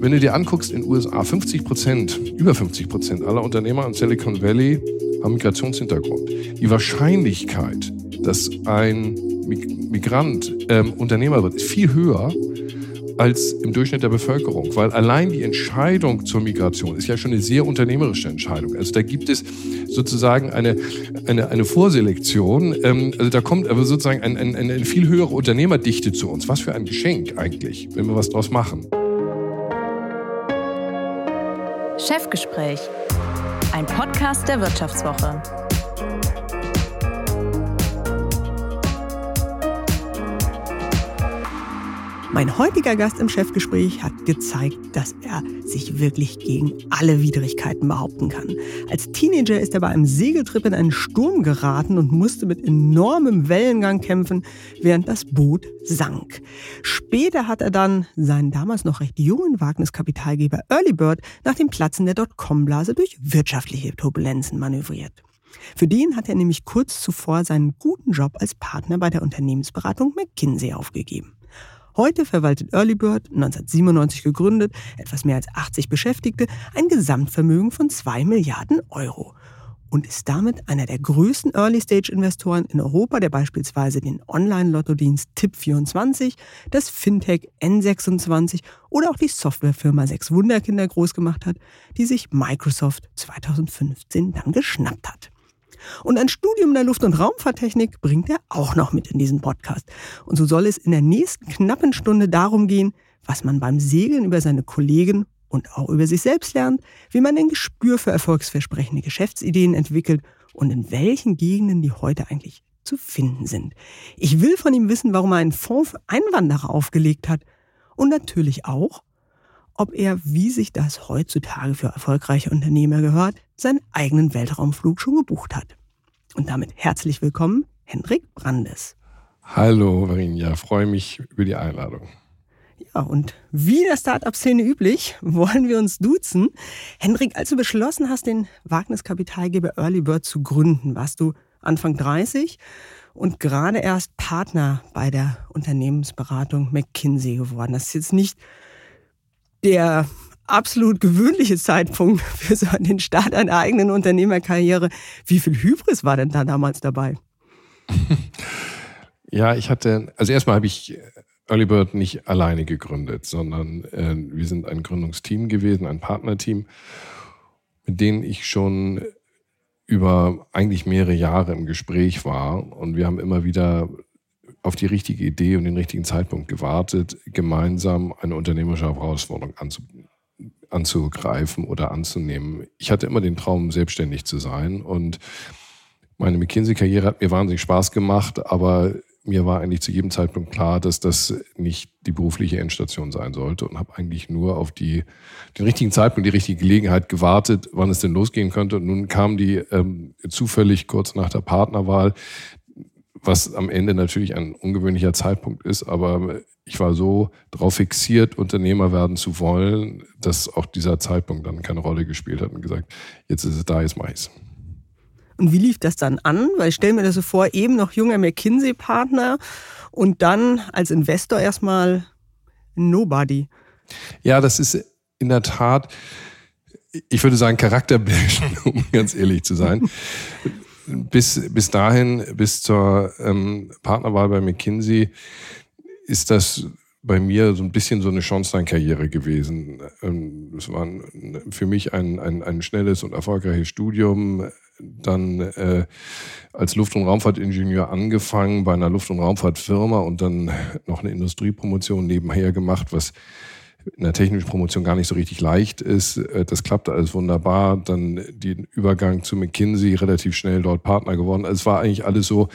wenn du dir anguckst, in den USA 50 Prozent, über 50 Prozent aller Unternehmer in Silicon Valley haben Migrationshintergrund. Die Wahrscheinlichkeit, dass ein Migrant ähm, Unternehmer wird, ist viel höher als im Durchschnitt der Bevölkerung, weil allein die Entscheidung zur Migration ist ja schon eine sehr unternehmerische Entscheidung. Also da gibt es sozusagen eine, eine, eine Vorselektion. Ähm, also da kommt aber sozusagen ein, ein, eine viel höhere Unternehmerdichte zu uns. Was für ein Geschenk eigentlich, wenn wir was draus machen. Chefgespräch, ein Podcast der Wirtschaftswoche. Mein heutiger Gast im Chefgespräch hat gezeigt, dass er sich wirklich gegen alle Widrigkeiten behaupten kann. Als Teenager ist er bei einem Segeltrip in einen Sturm geraten und musste mit enormem Wellengang kämpfen, während das Boot sank. Später hat er dann seinen damals noch recht jungen Wagniskapitalgeber Early Bird nach dem Platzen der Dotcom-Blase durch wirtschaftliche Turbulenzen manövriert. Für den hat er nämlich kurz zuvor seinen guten Job als Partner bei der Unternehmensberatung McKinsey aufgegeben. Heute verwaltet Earlybird, 1997 gegründet, etwas mehr als 80 Beschäftigte, ein Gesamtvermögen von 2 Milliarden Euro und ist damit einer der größten Early-Stage-Investoren in Europa, der beispielsweise den Online-Lottodienst Tip24, das Fintech N26 oder auch die Softwarefirma Sechs Wunderkinder groß gemacht hat, die sich Microsoft 2015 dann geschnappt hat. Und ein Studium der Luft- und Raumfahrttechnik bringt er auch noch mit in diesen Podcast. Und so soll es in der nächsten knappen Stunde darum gehen, was man beim Segeln über seine Kollegen und auch über sich selbst lernt, wie man ein Gespür für erfolgsversprechende Geschäftsideen entwickelt und in welchen Gegenden die heute eigentlich zu finden sind. Ich will von ihm wissen, warum er einen Fonds für Einwanderer aufgelegt hat und natürlich auch, ob er, wie sich das heutzutage für erfolgreiche Unternehmer gehört, seinen eigenen Weltraumflug schon gebucht hat. Und damit herzlich willkommen, Hendrik Brandes. Hallo, Varinja, freue mich über die Einladung. Ja, und wie der Startup-Szene üblich, wollen wir uns duzen. Hendrik, als du beschlossen hast, den Wagniskapitalgeber Early Bird zu gründen, warst du Anfang 30 und gerade erst Partner bei der Unternehmensberatung McKinsey geworden. Das ist jetzt nicht der absolut gewöhnliche Zeitpunkt für so den Start einer eigenen Unternehmerkarriere. Wie viel Hybris war denn da damals dabei? Ja, ich hatte, also erstmal habe ich Early Bird nicht alleine gegründet, sondern äh, wir sind ein Gründungsteam gewesen, ein Partnerteam, mit denen ich schon über eigentlich mehrere Jahre im Gespräch war. Und wir haben immer wieder auf die richtige Idee und den richtigen Zeitpunkt gewartet, gemeinsam eine unternehmerische Herausforderung anzubieten anzugreifen oder anzunehmen. Ich hatte immer den Traum, selbstständig zu sein und meine McKinsey-Karriere hat mir wahnsinnig Spaß gemacht, aber mir war eigentlich zu jedem Zeitpunkt klar, dass das nicht die berufliche Endstation sein sollte und habe eigentlich nur auf die, den richtigen Zeitpunkt, die richtige Gelegenheit gewartet, wann es denn losgehen könnte. Und nun kam die ähm, zufällig kurz nach der Partnerwahl was am Ende natürlich ein ungewöhnlicher Zeitpunkt ist, aber ich war so darauf fixiert, Unternehmer werden zu wollen, dass auch dieser Zeitpunkt dann keine Rolle gespielt hat und gesagt, jetzt ist es da, jetzt mach ich's. Und wie lief das dann an? Weil ich stelle mir das so vor, eben noch junger McKinsey-Partner und dann als Investor erstmal Nobody. Ja, das ist in der Tat, ich würde sagen, charakterbildend, um ganz ehrlich zu sein bis, bis dahin, bis zur ähm, Partnerwahl bei McKinsey, ist das bei mir so ein bisschen so eine Schornsteinkarriere gewesen. Ähm, es war für mich ein, ein, ein schnelles und erfolgreiches Studium. Dann äh, als Luft- und Raumfahrtingenieur angefangen bei einer Luft- und Raumfahrtfirma und dann noch eine Industriepromotion nebenher gemacht, was in der technischen Promotion gar nicht so richtig leicht ist. Äh, das klappte alles wunderbar. Dann den Übergang zu McKinsey, relativ schnell dort Partner geworden. Also es war eigentlich alles so,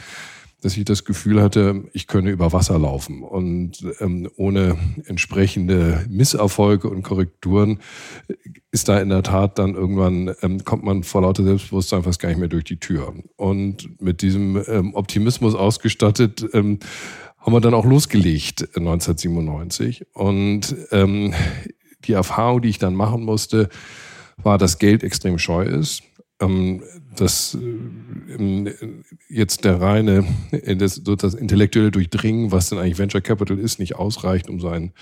dass ich das Gefühl hatte, ich könne über Wasser laufen. Und ähm, ohne entsprechende Misserfolge und Korrekturen ist da in der Tat dann irgendwann, ähm, kommt man vor lauter Selbstbewusstsein fast gar nicht mehr durch die Tür. Und mit diesem ähm, Optimismus ausgestattet, ähm, haben wir dann auch losgelegt 1997. Und ähm, die Erfahrung, die ich dann machen musste, war, dass Geld extrem scheu ist. Ähm, dass äh, jetzt der reine, äh, das, das intellektuelle Durchdringen, was denn eigentlich Venture Capital ist, nicht ausreicht, um sein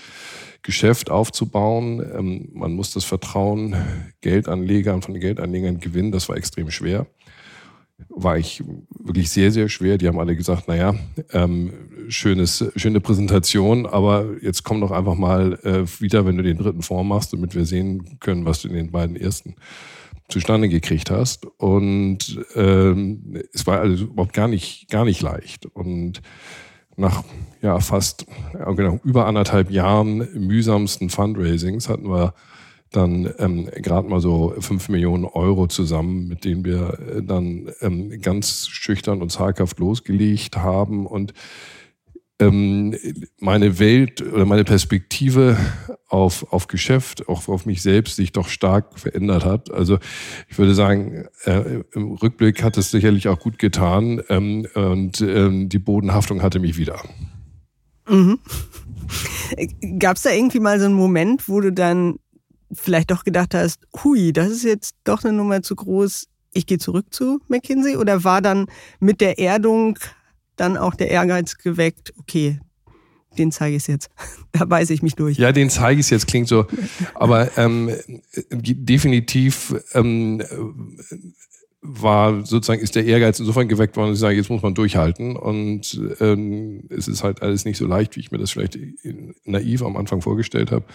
Geschäft aufzubauen. Ähm, man muss das Vertrauen Geldanlegern von Geldanlegern gewinnen. Das war extrem schwer. War ich wirklich sehr, sehr schwer. Die haben alle gesagt, naja, ähm, schönes, schöne Präsentation, aber jetzt komm doch einfach mal äh, wieder, wenn du den dritten Fonds machst, damit wir sehen können, was du in den beiden ersten zustande gekriegt hast. Und ähm, es war also überhaupt gar nicht, gar nicht leicht. Und nach ja, fast genau, über anderthalb Jahren mühsamsten Fundraisings hatten wir dann ähm, gerade mal so fünf Millionen Euro zusammen, mit denen wir äh, dann ähm, ganz schüchtern und zaghaft losgelegt haben und ähm, meine Welt oder meine Perspektive auf, auf Geschäft, auch auf mich selbst sich doch stark verändert hat. Also ich würde sagen, äh, im Rückblick hat es sicherlich auch gut getan ähm, und ähm, die Bodenhaftung hatte mich wieder. Mhm. Gab es da irgendwie mal so einen Moment, wo du dann vielleicht doch gedacht hast, hui, das ist jetzt doch eine Nummer zu groß, ich gehe zurück zu McKinsey? Oder war dann mit der Erdung dann auch der Ehrgeiz geweckt, okay, den zeige ich jetzt. Da beiße ich mich durch. Ja, den zeige ich jetzt, klingt so. Aber ähm, definitiv ähm, war sozusagen, ist der Ehrgeiz insofern geweckt worden, dass ich sage, jetzt muss man durchhalten. Und ähm, es ist halt alles nicht so leicht, wie ich mir das vielleicht naiv am Anfang vorgestellt habe.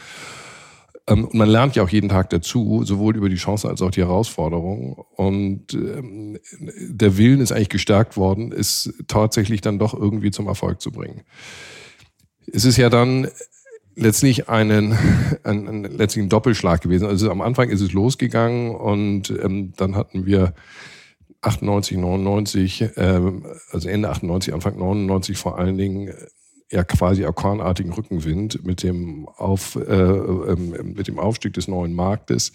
Ähm, und man lernt ja auch jeden Tag dazu, sowohl über die Chance als auch die Herausforderung. Und ähm, der Willen ist eigentlich gestärkt worden, es tatsächlich dann doch irgendwie zum Erfolg zu bringen. Es ist ja dann letztlich einen, ein, ein, letztlich ein Doppelschlag gewesen. Also am Anfang ist es losgegangen und ähm, dann hatten wir 98, 99, äh, also Ende 98, Anfang 99 vor allen Dingen ja quasi orkanartigen Rückenwind mit dem, Auf, äh, äh, mit dem Aufstieg des neuen Marktes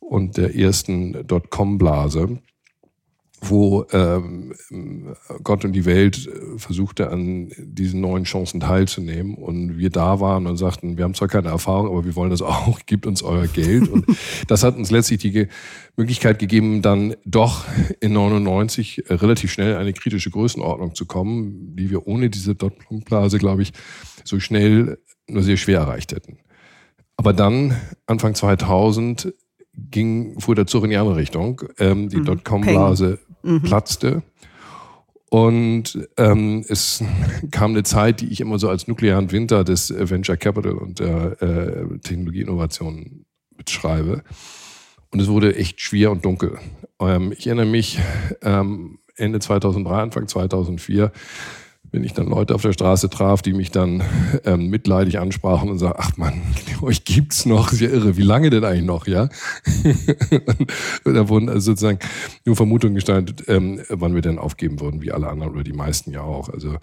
und der ersten Dotcom-Blase wo ähm, Gott und die Welt äh, versuchte, an diesen neuen Chancen teilzunehmen. Und wir da waren und sagten, wir haben zwar keine Erfahrung, aber wir wollen das auch, gebt uns euer Geld. Und das hat uns letztlich die Möglichkeit gegeben, dann doch in 99 äh, relativ schnell eine kritische Größenordnung zu kommen, die wir ohne diese Dotblase, glaube ich, so schnell nur sehr schwer erreicht hätten. Aber dann, Anfang 2000, ging, fuhr der Zug in die andere Richtung. Ähm, die mhm. Dotcom-Blase mhm. platzte. Und ähm, es kam eine Zeit, die ich immer so als nuklearen Winter des Venture Capital und der äh, Technologieinnovation beschreibe. Und es wurde echt schwer und dunkel. Ähm, ich erinnere mich ähm, Ende 2003, Anfang 2004 wenn ich dann Leute auf der Straße traf, die mich dann ähm, mitleidig ansprachen und sagen, ach man, euch gibt's noch, ist ja irre, wie lange denn eigentlich noch, ja? da wurden also sozusagen nur Vermutungen gestaltet, ähm, wann wir denn aufgeben würden, wie alle anderen oder die meisten ja auch. Also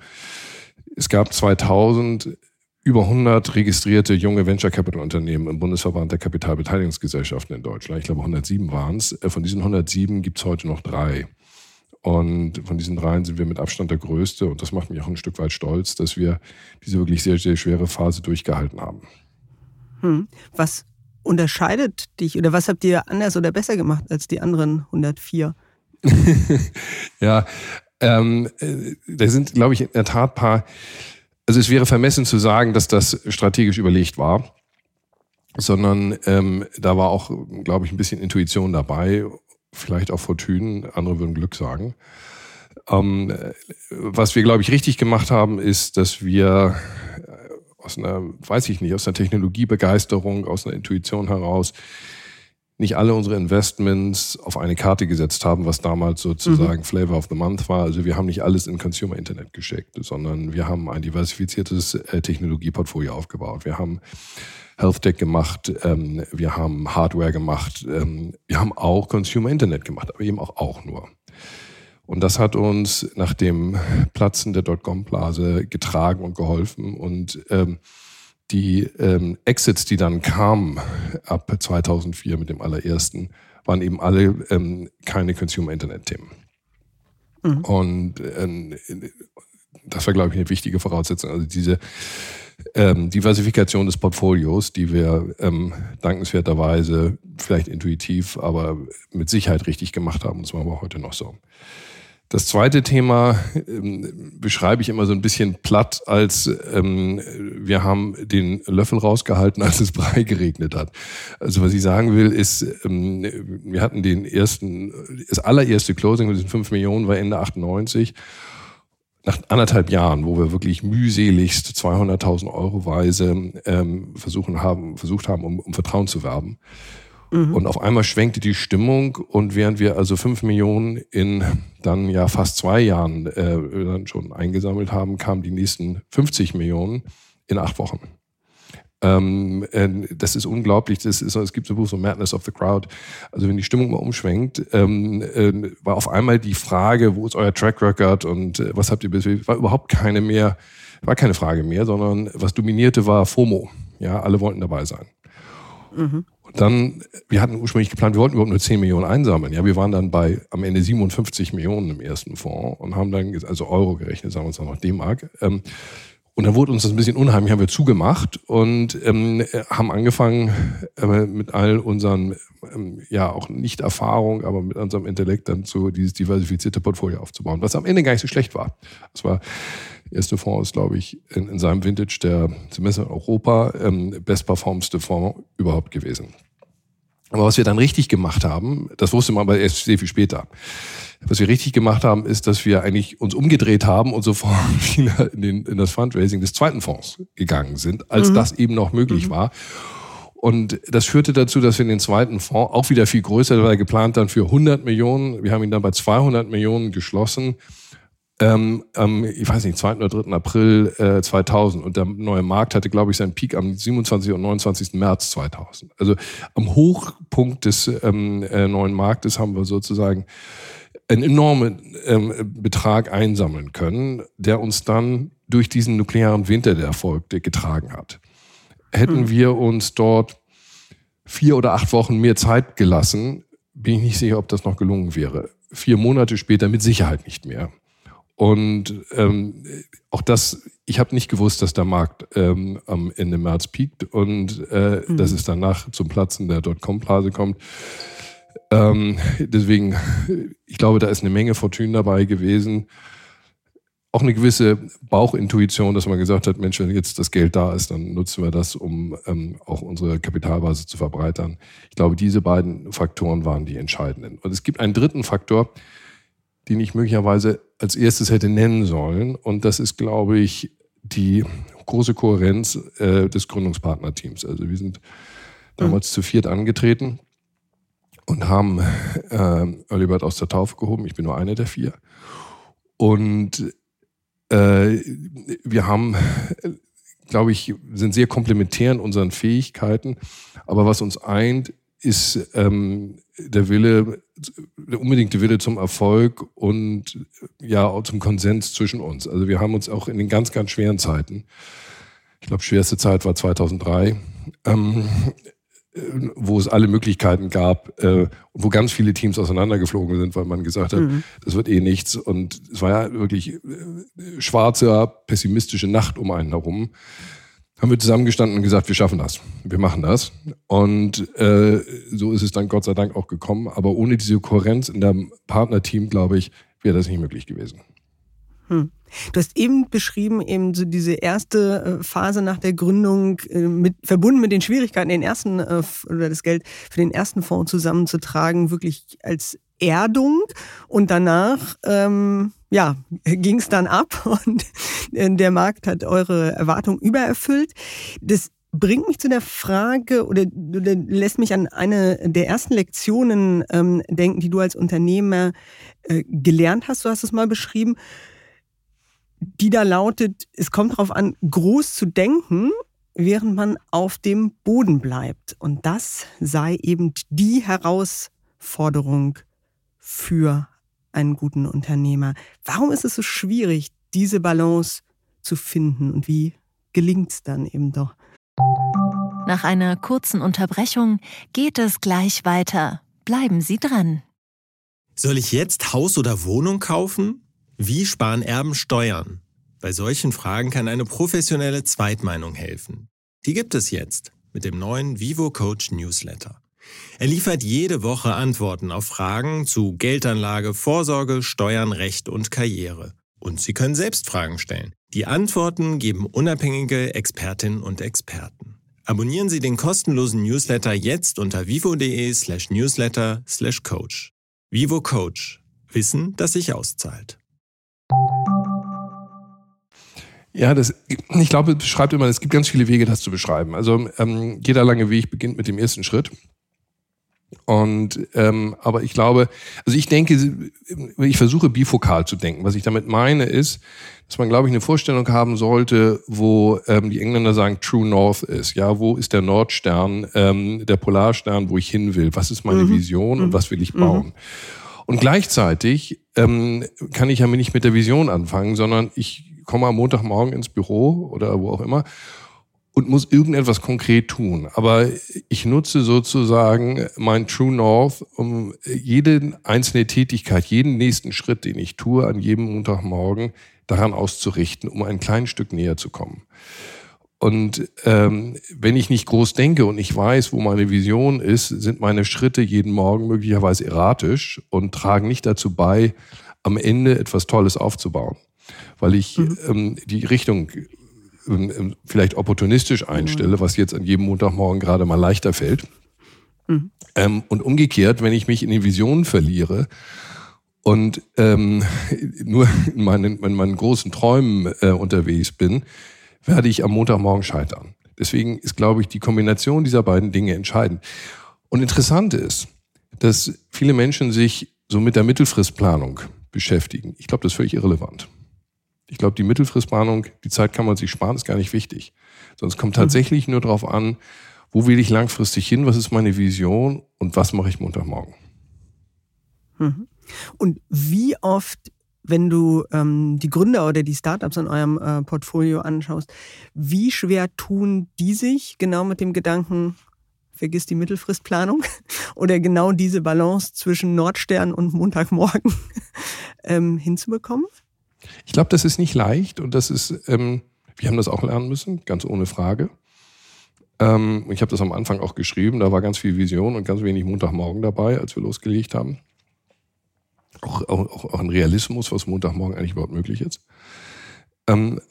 es gab 2000 über 100 registrierte junge Venture Capital Unternehmen im Bundesverband der Kapitalbeteiligungsgesellschaften in Deutschland. Ich glaube 107 waren es. Von diesen 107 gibt's heute noch drei. Und von diesen dreien sind wir mit Abstand der größte. Und das macht mich auch ein Stück weit stolz, dass wir diese wirklich sehr, sehr schwere Phase durchgehalten haben. Hm. Was unterscheidet dich oder was habt ihr anders oder besser gemacht als die anderen 104? ja, ähm, äh, da sind, glaube ich, in der Tat paar. Also es wäre vermessen zu sagen, dass das strategisch überlegt war, sondern ähm, da war auch, glaube ich, ein bisschen Intuition dabei vielleicht auch Fortune, andere würden Glück sagen. Ähm, was wir, glaube ich, richtig gemacht haben, ist, dass wir äh, aus einer, weiß ich nicht, aus einer Technologiebegeisterung, aus einer Intuition heraus nicht alle unsere Investments auf eine Karte gesetzt haben, was damals sozusagen mhm. Flavor of the Month war. Also wir haben nicht alles in Consumer Internet geschickt, sondern wir haben ein diversifiziertes äh, Technologieportfolio aufgebaut. Wir haben Health Tech gemacht, ähm, wir haben Hardware gemacht, ähm, wir haben auch Consumer Internet gemacht, aber eben auch, auch nur. Und das hat uns nach dem Platzen der Dotcom-Blase getragen und geholfen. Und ähm, die ähm, Exits, die dann kamen ab 2004 mit dem allerersten, waren eben alle ähm, keine Consumer-Internet-Themen. Mhm. Und ähm, das war, glaube ich, eine wichtige Voraussetzung. Also diese ähm, Diversifikation des Portfolios, die wir ähm, dankenswerterweise vielleicht intuitiv, aber mit Sicherheit richtig gemacht haben. Das machen wir heute noch so. Das zweite Thema ähm, beschreibe ich immer so ein bisschen platt als ähm, wir haben den Löffel rausgehalten, als es Brei geregnet hat. Also was ich sagen will, ist, ähm, wir hatten den ersten, das allererste Closing mit diesen 5 Millionen war Ende 98 nach anderthalb Jahren, wo wir wirklich mühseligst 200.000 Euro weise ähm, versuchen haben, versucht haben, um, um Vertrauen zu werben. Mhm. Und auf einmal schwenkte die Stimmung und während wir also fünf Millionen in dann ja fast zwei Jahren äh, dann schon eingesammelt haben, kamen die nächsten 50 Millionen in acht Wochen. Ähm, äh, das ist unglaublich. Das ist, es gibt so ein Buch, so Madness of the Crowd. Also wenn die Stimmung mal umschwenkt, ähm, äh, war auf einmal die Frage, wo ist euer Track Record und äh, was habt ihr bisher, war überhaupt keine mehr, war keine Frage mehr, sondern was dominierte war FOMO. Ja, alle wollten dabei sein. Mhm. Und dann, wir hatten ursprünglich geplant, wir wollten überhaupt nur 10 Millionen einsammeln. Ja, wir waren dann bei am Ende 57 Millionen im ersten Fonds und haben dann, also Euro gerechnet, sagen wir uns auch noch D-Mark. Ähm, und dann wurde uns das ein bisschen unheimlich, haben wir zugemacht und ähm, haben angefangen äh, mit all unseren, ähm, ja auch nicht Erfahrung, aber mit unserem Intellekt dann so dieses diversifizierte Portfolio aufzubauen, was am Ende gar nicht so schlecht war. Das war der erste Fonds ist, glaube ich, in, in seinem Vintage der zumindest in Europa ähm, bestperformste Fonds überhaupt gewesen. Aber was wir dann richtig gemacht haben, das wusste man aber erst sehr viel später. Was wir richtig gemacht haben, ist, dass wir eigentlich uns umgedreht haben und sofort wieder in, den, in das Fundraising des zweiten Fonds gegangen sind, als mhm. das eben noch möglich mhm. war. Und das führte dazu, dass wir den zweiten Fonds auch wieder viel größer, der war geplant dann für 100 Millionen. Wir haben ihn dann bei 200 Millionen geschlossen. Ähm, ähm, ich weiß nicht, 2. oder 3. April äh, 2000. Und der neue Markt hatte, glaube ich, seinen Peak am 27. und 29. März 2000. Also am Hochpunkt des ähm, äh, neuen Marktes haben wir sozusagen einen enormen ähm, Betrag einsammeln können, der uns dann durch diesen nuklearen Winter, der erfolgte, getragen hat. Hätten mhm. wir uns dort vier oder acht Wochen mehr Zeit gelassen, bin ich nicht sicher, ob das noch gelungen wäre. Vier Monate später mit Sicherheit nicht mehr. Und ähm, auch das, ich habe nicht gewusst, dass der Markt ähm, am Ende März piekt und äh, mhm. dass es danach zum Platzen der Dotcom-Blase kommt. Ähm, deswegen, ich glaube, da ist eine Menge Fortune dabei gewesen. Auch eine gewisse Bauchintuition, dass man gesagt hat, Mensch, wenn jetzt das Geld da ist, dann nutzen wir das, um ähm, auch unsere Kapitalbasis zu verbreitern. Ich glaube, diese beiden Faktoren waren die entscheidenden. Und es gibt einen dritten Faktor, den ich möglicherweise als erstes hätte nennen sollen. Und das ist, glaube ich, die große Kohärenz äh, des Gründungspartnerteams. Also wir sind damals mhm. zu viert angetreten und haben äh, Earlybird aus der Taufe gehoben. Ich bin nur eine der vier. Und äh, wir haben, glaube ich, sind sehr komplementär in unseren Fähigkeiten. Aber was uns eint, ist ähm, der Wille, der unbedingte Wille zum Erfolg und ja auch zum Konsens zwischen uns. Also wir haben uns auch in den ganz, ganz schweren Zeiten, ich glaube, schwerste Zeit war 2003, ähm, wo es alle Möglichkeiten gab äh, wo ganz viele Teams auseinandergeflogen sind, weil man gesagt hat, mhm. das wird eh nichts. Und es war ja wirklich äh, schwarze, pessimistische Nacht um einen herum. Haben wir zusammengestanden und gesagt, wir schaffen das, wir machen das. Und äh, so ist es dann Gott sei Dank auch gekommen. Aber ohne diese Kohärenz in dem Partnerteam, glaube ich, wäre das nicht möglich gewesen. Hm. Du hast eben beschrieben, eben so diese erste äh, Phase nach der Gründung, äh, mit, verbunden mit den Schwierigkeiten, den ersten äh, oder das Geld für den ersten Fonds zusammenzutragen, wirklich als Erdung. Und danach, ähm, ja, ging es dann ab und der Markt hat eure Erwartungen übererfüllt. Das bringt mich zu der Frage oder, oder lässt mich an eine der ersten Lektionen ähm, denken, die du als Unternehmer äh, gelernt hast. Du hast es mal beschrieben die da lautet, es kommt darauf an, groß zu denken, während man auf dem Boden bleibt. Und das sei eben die Herausforderung für einen guten Unternehmer. Warum ist es so schwierig, diese Balance zu finden und wie gelingt es dann eben doch? Nach einer kurzen Unterbrechung geht es gleich weiter. Bleiben Sie dran. Soll ich jetzt Haus oder Wohnung kaufen? Wie sparen Erben Steuern? Bei solchen Fragen kann eine professionelle Zweitmeinung helfen. Die gibt es jetzt mit dem neuen Vivo Coach Newsletter. Er liefert jede Woche Antworten auf Fragen zu Geldanlage, Vorsorge, Steuern, Recht und Karriere. Und Sie können selbst Fragen stellen. Die Antworten geben unabhängige Expertinnen und Experten. Abonnieren Sie den kostenlosen Newsletter jetzt unter vivo.de slash newsletter slash coach. Vivo Coach. Wissen, das sich auszahlt. Ja, das, ich glaube, beschreibt immer, es gibt ganz viele Wege, das zu beschreiben. Also ähm, jeder lange Weg beginnt mit dem ersten Schritt. Und ähm, aber ich glaube, also ich denke, ich versuche bifokal zu denken. Was ich damit meine ist, dass man, glaube ich, eine Vorstellung haben sollte, wo ähm, die Engländer sagen True North ist. Ja, wo ist der Nordstern, ähm, der Polarstern, wo ich hin will? Was ist meine mhm. Vision und mhm. was will ich bauen? Mhm. Und gleichzeitig ähm, kann ich ja nicht mit der Vision anfangen, sondern ich komme am Montagmorgen ins Büro oder wo auch immer und muss irgendetwas konkret tun. Aber ich nutze sozusagen mein True North, um jede einzelne Tätigkeit, jeden nächsten Schritt, den ich tue, an jedem Montagmorgen daran auszurichten, um ein kleines Stück näher zu kommen. Und ähm, wenn ich nicht groß denke und ich weiß, wo meine Vision ist, sind meine Schritte jeden Morgen möglicherweise erratisch und tragen nicht dazu bei, am Ende etwas Tolles aufzubauen. Weil ich mhm. ähm, die Richtung ähm, ähm, vielleicht opportunistisch einstelle, was jetzt an jedem Montagmorgen gerade mal leichter fällt. Mhm. Ähm, und umgekehrt, wenn ich mich in den Visionen verliere und ähm, nur in meinen, in meinen großen Träumen äh, unterwegs bin, werde ich am Montagmorgen scheitern. Deswegen ist, glaube ich, die Kombination dieser beiden Dinge entscheidend. Und interessant ist, dass viele Menschen sich so mit der Mittelfristplanung beschäftigen. Ich glaube, das ist völlig irrelevant. Ich glaube, die Mittelfristplanung, die Zeit kann man sich sparen, ist gar nicht wichtig. Es kommt mhm. tatsächlich nur darauf an, wo will ich langfristig hin, was ist meine Vision und was mache ich Montagmorgen. Mhm. Und wie oft, wenn du ähm, die Gründer oder die Startups in eurem äh, Portfolio anschaust, wie schwer tun die sich genau mit dem Gedanken, vergiss die Mittelfristplanung oder genau diese Balance zwischen Nordstern und Montagmorgen ähm, hinzubekommen? Ich glaube, das ist nicht leicht und das ist, ähm, wir haben das auch lernen müssen, ganz ohne Frage. Ähm, ich habe das am Anfang auch geschrieben, da war ganz viel Vision und ganz wenig Montagmorgen dabei, als wir losgelegt haben. Auch, auch, auch ein Realismus, was Montagmorgen eigentlich überhaupt möglich ist. Ähm,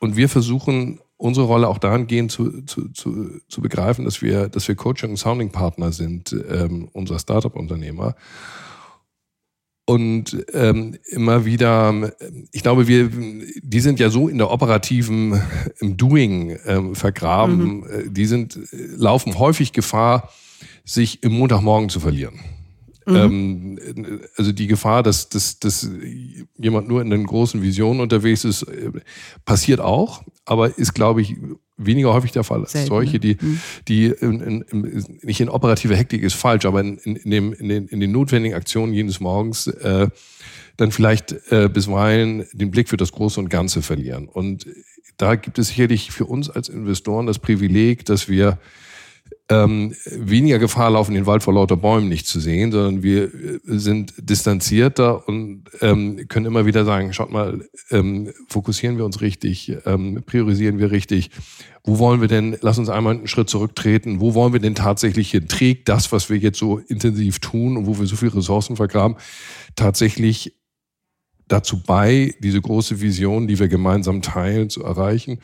und wir versuchen, unsere Rolle auch dahingehend zu, zu, zu, zu begreifen, dass wir, dass wir Coaching- und Sounding-Partner sind, ähm, unserer Startup-Unternehmer und ähm, immer wieder, ich glaube, wir, die sind ja so in der operativen, im Doing ähm, vergraben, mhm. Äh, die sind, laufen häufig Gefahr, sich im Montagmorgen zu verlieren. Mhm. Ähm, also die Gefahr, dass, dass, dass jemand nur in den großen Visionen unterwegs ist, äh, passiert auch, aber ist, glaube ich, weniger häufig der Fall als Selten. solche, die, mhm. die in, in, in, nicht in operative Hektik ist falsch, aber in, in, dem, in, den, in den notwendigen Aktionen jedes Morgens äh, dann vielleicht äh, bisweilen den Blick für das Große und Ganze verlieren. Und da gibt es sicherlich für uns als Investoren das Privileg, dass wir ähm, weniger Gefahr laufen, den Wald vor lauter Bäumen nicht zu sehen, sondern wir äh, sind distanzierter und ähm, können immer wieder sagen, schaut mal, ähm, fokussieren wir uns richtig, ähm, priorisieren wir richtig. Wo wollen wir denn, lass uns einmal einen Schritt zurücktreten, wo wollen wir denn tatsächlich hin? Trägt das, was wir jetzt so intensiv tun und wo wir so viele Ressourcen vergraben, tatsächlich dazu bei, diese große Vision, die wir gemeinsam teilen, zu erreichen?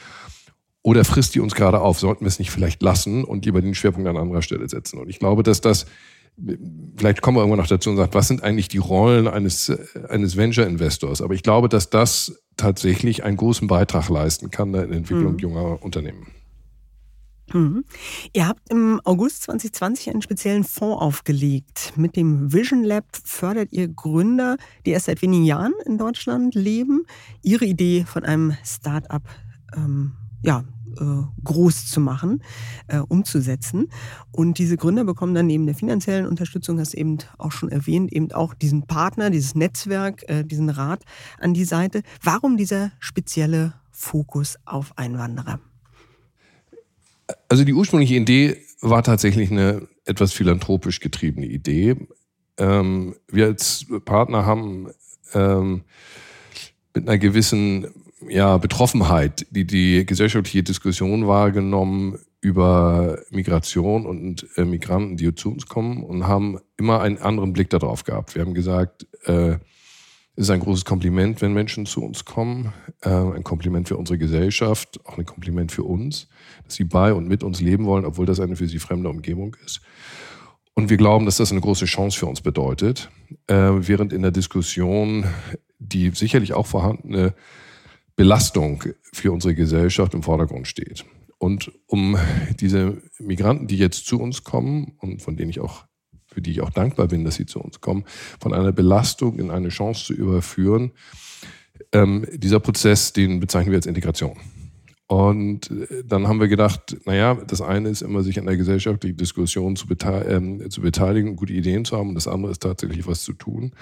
Oder frisst die uns gerade auf? Sollten wir es nicht vielleicht lassen und lieber den Schwerpunkt an anderer Stelle setzen? Und ich glaube, dass das, vielleicht kommen wir irgendwann noch dazu und sagen, was sind eigentlich die Rollen eines, eines Venture-Investors? Aber ich glaube, dass das tatsächlich einen großen Beitrag leisten kann in der Entwicklung mhm. junger Unternehmen. Mhm. Ihr habt im August 2020 einen speziellen Fonds aufgelegt. Mit dem Vision Lab fördert ihr Gründer, die erst seit wenigen Jahren in Deutschland leben, ihre Idee von einem Start-up ähm, ja, äh, groß zu machen, äh, umzusetzen. Und diese Gründer bekommen dann neben der finanziellen Unterstützung, hast du eben auch schon erwähnt, eben auch diesen Partner, dieses Netzwerk, äh, diesen Rat an die Seite. Warum dieser spezielle Fokus auf Einwanderer? Also die ursprüngliche Idee war tatsächlich eine etwas philanthropisch getriebene Idee. Ähm, wir als Partner haben ähm, mit einer gewissen ja, Betroffenheit, die die gesellschaftliche Diskussion wahrgenommen über Migration und äh, Migranten, die zu uns kommen und haben immer einen anderen Blick darauf gehabt. Wir haben gesagt, äh, es ist ein großes Kompliment, wenn Menschen zu uns kommen, äh, ein Kompliment für unsere Gesellschaft, auch ein Kompliment für uns, dass sie bei und mit uns leben wollen, obwohl das eine für sie fremde Umgebung ist. Und wir glauben, dass das eine große Chance für uns bedeutet, äh, während in der Diskussion die sicherlich auch vorhandene Belastung für unsere Gesellschaft im Vordergrund steht. Und um diese Migranten, die jetzt zu uns kommen und von denen ich auch, für die ich auch dankbar bin, dass sie zu uns kommen, von einer Belastung in eine Chance zu überführen, ähm, dieser Prozess, den bezeichnen wir als Integration. Und äh, dann haben wir gedacht, naja, das eine ist immer, sich an der gesellschaftlichen Diskussion zu, bete ähm, zu beteiligen, gute Ideen zu haben, und das andere ist tatsächlich was zu tun.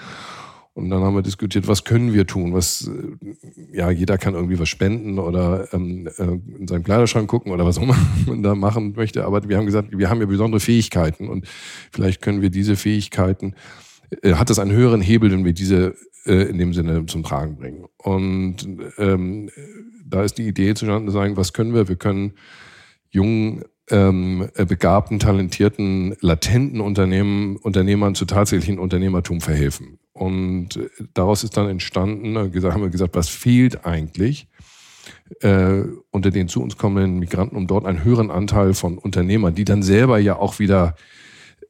Und dann haben wir diskutiert, was können wir tun? Was, äh, ja, jeder kann irgendwie was spenden oder ähm, äh, in seinem Kleiderschrank gucken oder was auch immer man da machen möchte. Aber wir haben gesagt, wir haben ja besondere Fähigkeiten und vielleicht können wir diese Fähigkeiten, äh, hat das einen höheren Hebel, wenn wir diese äh, in dem Sinne zum Tragen bringen. Und ähm, da ist die Idee zustande zu sagen, was können wir? Wir können jungen ähm, begabten, talentierten, latenten Unternehmen, Unternehmern zu tatsächlichen Unternehmertum verhelfen. Und äh, daraus ist dann entstanden, äh, haben wir gesagt, was fehlt eigentlich äh, unter den zu uns kommenden Migranten, um dort einen höheren Anteil von Unternehmern, die dann selber ja auch wieder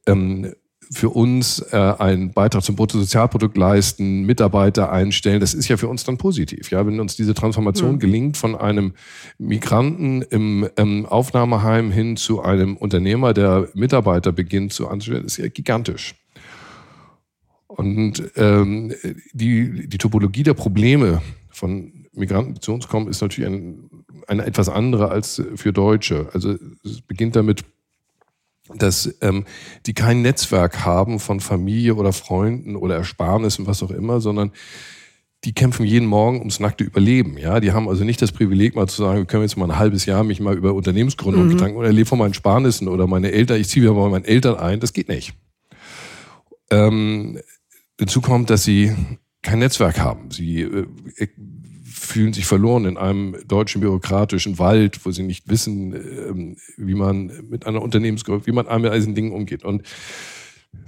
ähm, für uns äh, einen Beitrag zum Bruttosozialprodukt leisten, Mitarbeiter einstellen, das ist ja für uns dann positiv. Ja, wenn uns diese Transformation mhm. gelingt von einem Migranten im ähm, Aufnahmeheim hin zu einem Unternehmer, der Mitarbeiter beginnt zu anzustellen, ist ja gigantisch. Und ähm, die, die Topologie der Probleme von Migranten, die zu uns kommen, ist natürlich ein, eine etwas andere als für Deutsche. Also es beginnt damit, dass ähm, die kein Netzwerk haben von Familie oder Freunden oder Ersparnissen, was auch immer, sondern die kämpfen jeden Morgen ums nackte Überleben. Ja, die haben also nicht das Privileg, mal zu sagen, wir können jetzt mal ein halbes Jahr mich mal über Unternehmensgründung mhm. Gedanken oder lebe von meinen Sparnissen oder meine Eltern, ich ziehe wieder mal meinen Eltern ein. Das geht nicht. Ähm, Hinzu kommt, dass sie kein Netzwerk haben. Sie äh, fühlen sich verloren in einem deutschen bürokratischen Wald, wo sie nicht wissen, äh, wie man mit einer Unternehmensgruppe, wie man mit diesen Dingen umgeht. Und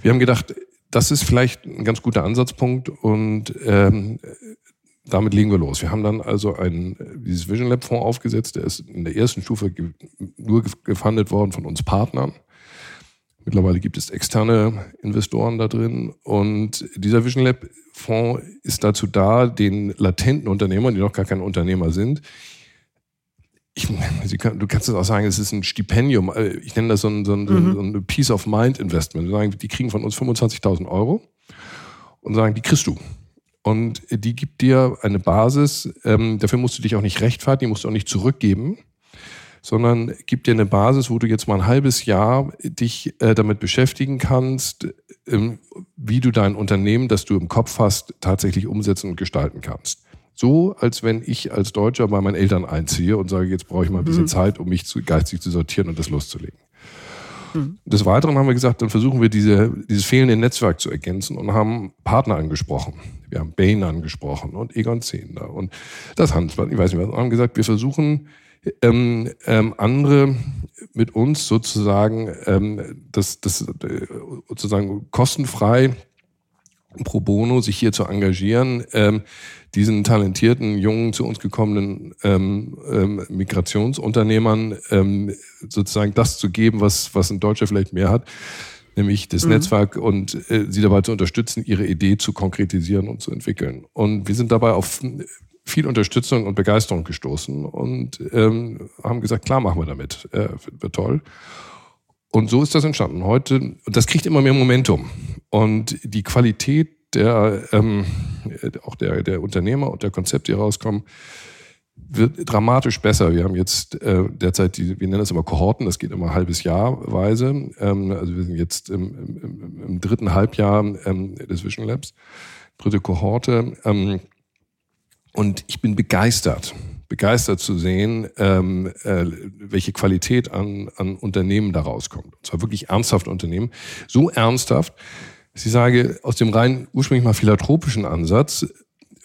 wir haben gedacht, das ist vielleicht ein ganz guter Ansatzpunkt und ähm, damit legen wir los. Wir haben dann also ein, dieses Vision Lab Fonds aufgesetzt. Der ist in der ersten Stufe nur gefundet worden von uns Partnern. Mittlerweile gibt es externe Investoren da drin. Und dieser Vision Lab Fonds ist dazu da, den latenten Unternehmern, die noch gar keine Unternehmer sind, ich, du kannst es auch sagen, es ist ein Stipendium. Äh, ich nenne das so ein, so ein, mhm. so ein Peace of Mind Investment. Sagen, die kriegen von uns 25.000 Euro und sagen, die kriegst du. Und die gibt dir eine Basis. Ähm, dafür musst du dich auch nicht rechtfertigen, die musst du auch nicht zurückgeben sondern gibt dir eine Basis, wo du jetzt mal ein halbes Jahr dich äh, damit beschäftigen kannst, ähm, wie du dein Unternehmen, das du im Kopf hast, tatsächlich umsetzen und gestalten kannst. So, als wenn ich als Deutscher bei meinen Eltern einziehe und sage, jetzt brauche ich mal ein bisschen mhm. Zeit, um mich zu, geistig zu sortieren und das loszulegen. Mhm. Des Weiteren haben wir gesagt, dann versuchen wir diese, dieses fehlende Netzwerk zu ergänzen und haben Partner angesprochen. Wir haben Bain angesprochen und Egon Zehnder und das Handelsblatt, ich weiß nicht was, wir haben gesagt, wir versuchen ähm, ähm, andere mit uns sozusagen ähm, das, das äh, sozusagen kostenfrei pro bono sich hier zu engagieren, ähm, diesen talentierten, jungen, zu uns gekommenen ähm, ähm, Migrationsunternehmern ähm, sozusagen das zu geben, was, was ein Deutscher vielleicht mehr hat, nämlich das mhm. Netzwerk und äh, sie dabei zu unterstützen, ihre Idee zu konkretisieren und zu entwickeln. Und wir sind dabei auf viel Unterstützung und Begeisterung gestoßen und ähm, haben gesagt, klar machen wir damit, äh, wird toll. Und so ist das entstanden. Heute, das kriegt immer mehr Momentum. Und die Qualität der, ähm, auch der, der Unternehmer und der Konzepte, die rauskommen, wird dramatisch besser. Wir haben jetzt äh, derzeit, die, wir nennen das immer Kohorten, das geht immer halbes Jahrweise. Ähm, also wir sind jetzt im, im, im dritten Halbjahr ähm, des Vision Labs, dritte Kohorte. Ähm, und ich bin begeistert, begeistert zu sehen, ähm, äh, welche Qualität an, an Unternehmen da rauskommt. Und zwar wirklich ernsthaft Unternehmen. So ernsthaft, dass ich sage, aus dem rein ursprünglich mal philanthropischen Ansatz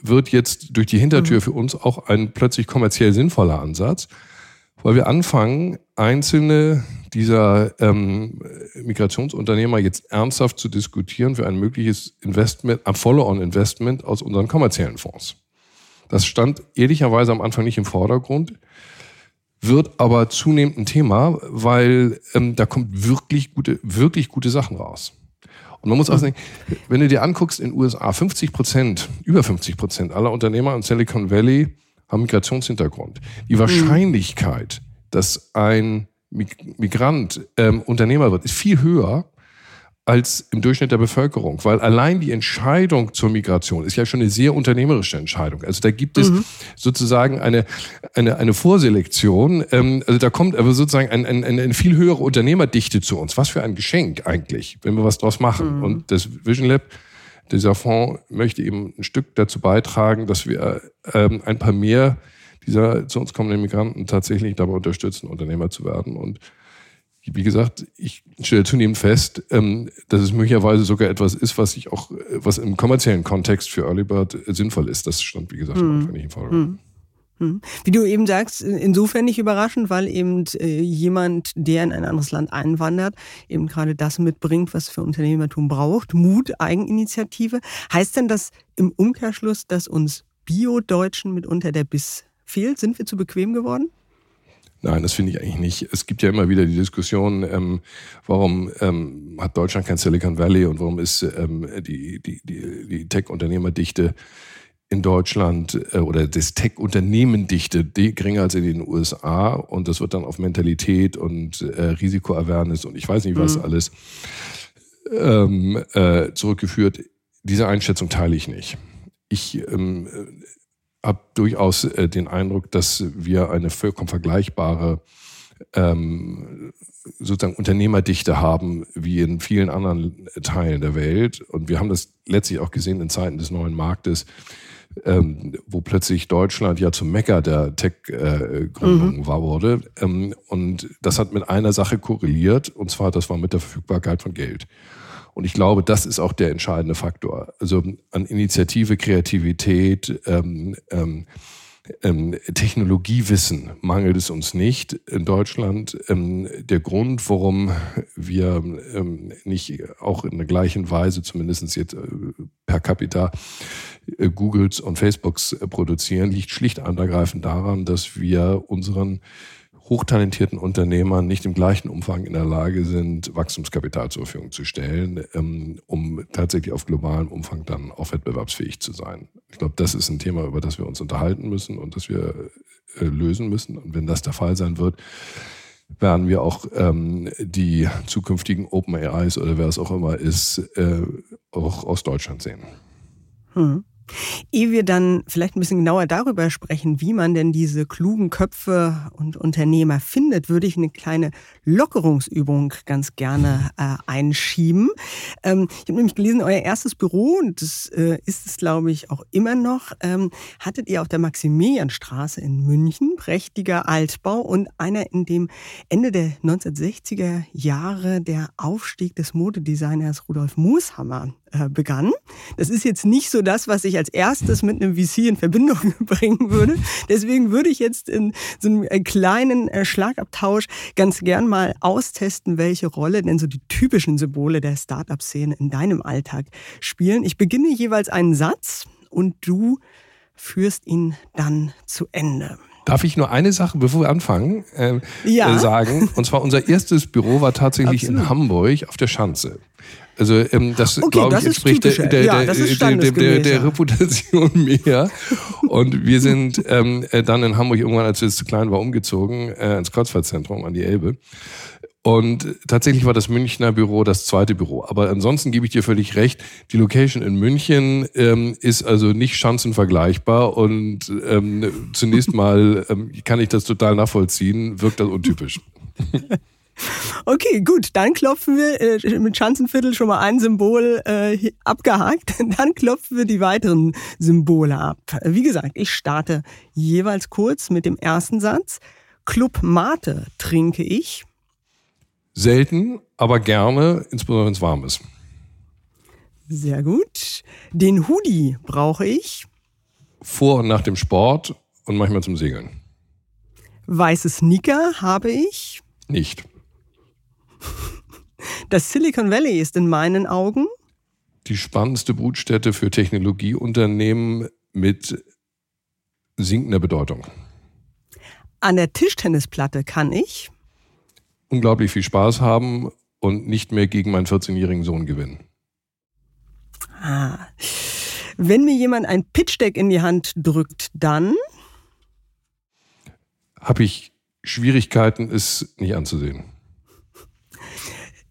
wird jetzt durch die Hintertür mhm. für uns auch ein plötzlich kommerziell sinnvoller Ansatz, weil wir anfangen, einzelne dieser ähm, Migrationsunternehmer jetzt ernsthaft zu diskutieren für ein mögliches Investment, ein Follow-on-Investment aus unseren kommerziellen Fonds. Das stand ehrlicherweise am Anfang nicht im Vordergrund, wird aber zunehmend ein Thema, weil ähm, da kommt wirklich gute, wirklich gute Sachen raus. Und man muss auch sagen, wenn du dir anguckst in den USA, 50 Prozent, über 50 Prozent aller Unternehmer in Silicon Valley haben Migrationshintergrund. Die mhm. Wahrscheinlichkeit, dass ein Migrant ähm, Unternehmer wird, ist viel höher als im Durchschnitt der Bevölkerung, weil allein die Entscheidung zur Migration ist ja schon eine sehr unternehmerische Entscheidung. Also da gibt es mhm. sozusagen eine, eine, eine Vorselektion, ähm, also da kommt aber sozusagen ein, ein, eine viel höhere Unternehmerdichte zu uns. Was für ein Geschenk eigentlich, wenn wir was draus machen. Mhm. Und das Vision Lab, dieser Fonds möchte eben ein Stück dazu beitragen, dass wir ähm, ein paar mehr dieser zu uns kommenden Migranten tatsächlich dabei unterstützen, Unternehmer zu werden und wie gesagt, ich stelle zunehmend fest, ähm, dass es möglicherweise sogar etwas ist, was ich auch, was im kommerziellen Kontext für Earlybird sinnvoll ist. Das stand, wie gesagt, hm. nicht im Vordergrund. Hm. hm. Wie du eben sagst, insofern nicht überraschend, weil eben äh, jemand, der in ein anderes Land einwandert, eben gerade das mitbringt, was für Unternehmertum braucht. Mut, Eigeninitiative. Heißt denn das im Umkehrschluss, dass uns Bio-Deutschen mitunter der Biss fehlt? Sind wir zu bequem geworden? Nein, das finde ich eigentlich nicht. Es gibt ja immer wieder die Diskussion, ähm, warum ähm, hat Deutschland kein Silicon Valley und warum ist ähm, die, die, die, die Tech-Unternehmerdichte in Deutschland äh, oder das Tech-Unternehmendichte geringer als in den USA und das wird dann auf Mentalität und äh, Risikoawareness und ich weiß nicht was mhm. alles ähm, äh, zurückgeführt. Diese Einschätzung teile ich nicht. Ich ähm, habe durchaus äh, den Eindruck, dass wir eine vollkommen vergleichbare ähm, sozusagen Unternehmerdichte haben wie in vielen anderen Teilen der Welt. Und wir haben das letztlich auch gesehen in Zeiten des neuen Marktes, ähm, wo plötzlich Deutschland ja zum Mecker der Tech-Gründung mhm. war wurde. Ähm, und das hat mit einer Sache korreliert, und zwar das war mit der Verfügbarkeit von Geld. Und ich glaube, das ist auch der entscheidende Faktor. Also an Initiative, Kreativität, ähm, ähm, ähm, Technologiewissen mangelt es uns nicht in Deutschland. Ähm, der Grund, warum wir ähm, nicht auch in der gleichen Weise, zumindest jetzt äh, per capita, äh, Googles und Facebooks äh, produzieren, liegt schlicht und ergreifend daran, dass wir unseren hochtalentierten Unternehmern nicht im gleichen Umfang in der Lage sind, Wachstumskapital zur Verfügung zu stellen, ähm, um tatsächlich auf globalem Umfang dann auch wettbewerbsfähig zu sein. Ich glaube, das ist ein Thema, über das wir uns unterhalten müssen und das wir äh, lösen müssen. Und wenn das der Fall sein wird, werden wir auch ähm, die zukünftigen Open AIs oder wer es auch immer ist, äh, auch aus Deutschland sehen. Hm. Ehe wir dann vielleicht ein bisschen genauer darüber sprechen, wie man denn diese klugen Köpfe und Unternehmer findet, würde ich eine kleine Lockerungsübung ganz gerne äh, einschieben. Ähm, ich habe nämlich gelesen, euer erstes Büro, und das äh, ist es, glaube ich, auch immer noch, ähm, hattet ihr auf der Maximilianstraße in München, prächtiger Altbau und einer, in dem Ende der 1960er Jahre der Aufstieg des Modedesigners Rudolf Mooshammer äh, begann. Das ist jetzt nicht so das, was ich als erstes mit einem VC in Verbindung bringen würde. Deswegen würde ich jetzt in so einem äh, kleinen äh, Schlagabtausch ganz gern mal austesten, welche Rolle denn so die typischen Symbole der Startup-Szene in deinem Alltag spielen. Ich beginne jeweils einen Satz und du führst ihn dann zu Ende. Darf ich nur eine Sache, bevor wir anfangen, äh, ja. sagen? Und zwar unser erstes Büro war tatsächlich Absolut. in Hamburg auf der Schanze. Also ähm, das okay, glaube ich entspricht der, der, ja, der, der, der, Reputation mehr. Und wir sind ähm, äh, dann in Hamburg irgendwann, als es zu klein war, umgezogen äh, ins Kreuzfahrtzentrum an die Elbe. Und tatsächlich war das Münchner Büro das zweite Büro. Aber ansonsten gebe ich dir völlig recht, die Location in München ähm, ist also nicht chancenvergleichbar und ähm, zunächst mal ähm, kann ich das total nachvollziehen, wirkt das untypisch. Okay, gut, dann klopfen wir äh, mit Schanzenviertel schon mal ein Symbol äh, abgehakt. Dann klopfen wir die weiteren Symbole ab. Wie gesagt, ich starte jeweils kurz mit dem ersten Satz. Club Mate trinke ich. Selten, aber gerne, insbesondere wenn es warm ist. Sehr gut. Den Hoodie brauche ich. vor und nach dem Sport und manchmal zum Segeln. Weiße Sneaker habe ich. Nicht. Das Silicon Valley ist in meinen Augen die spannendste Brutstätte für Technologieunternehmen mit sinkender Bedeutung. An der Tischtennisplatte kann ich unglaublich viel Spaß haben und nicht mehr gegen meinen 14-jährigen Sohn gewinnen. Ah. Wenn mir jemand ein Pitchdeck in die Hand drückt, dann habe ich Schwierigkeiten, es nicht anzusehen.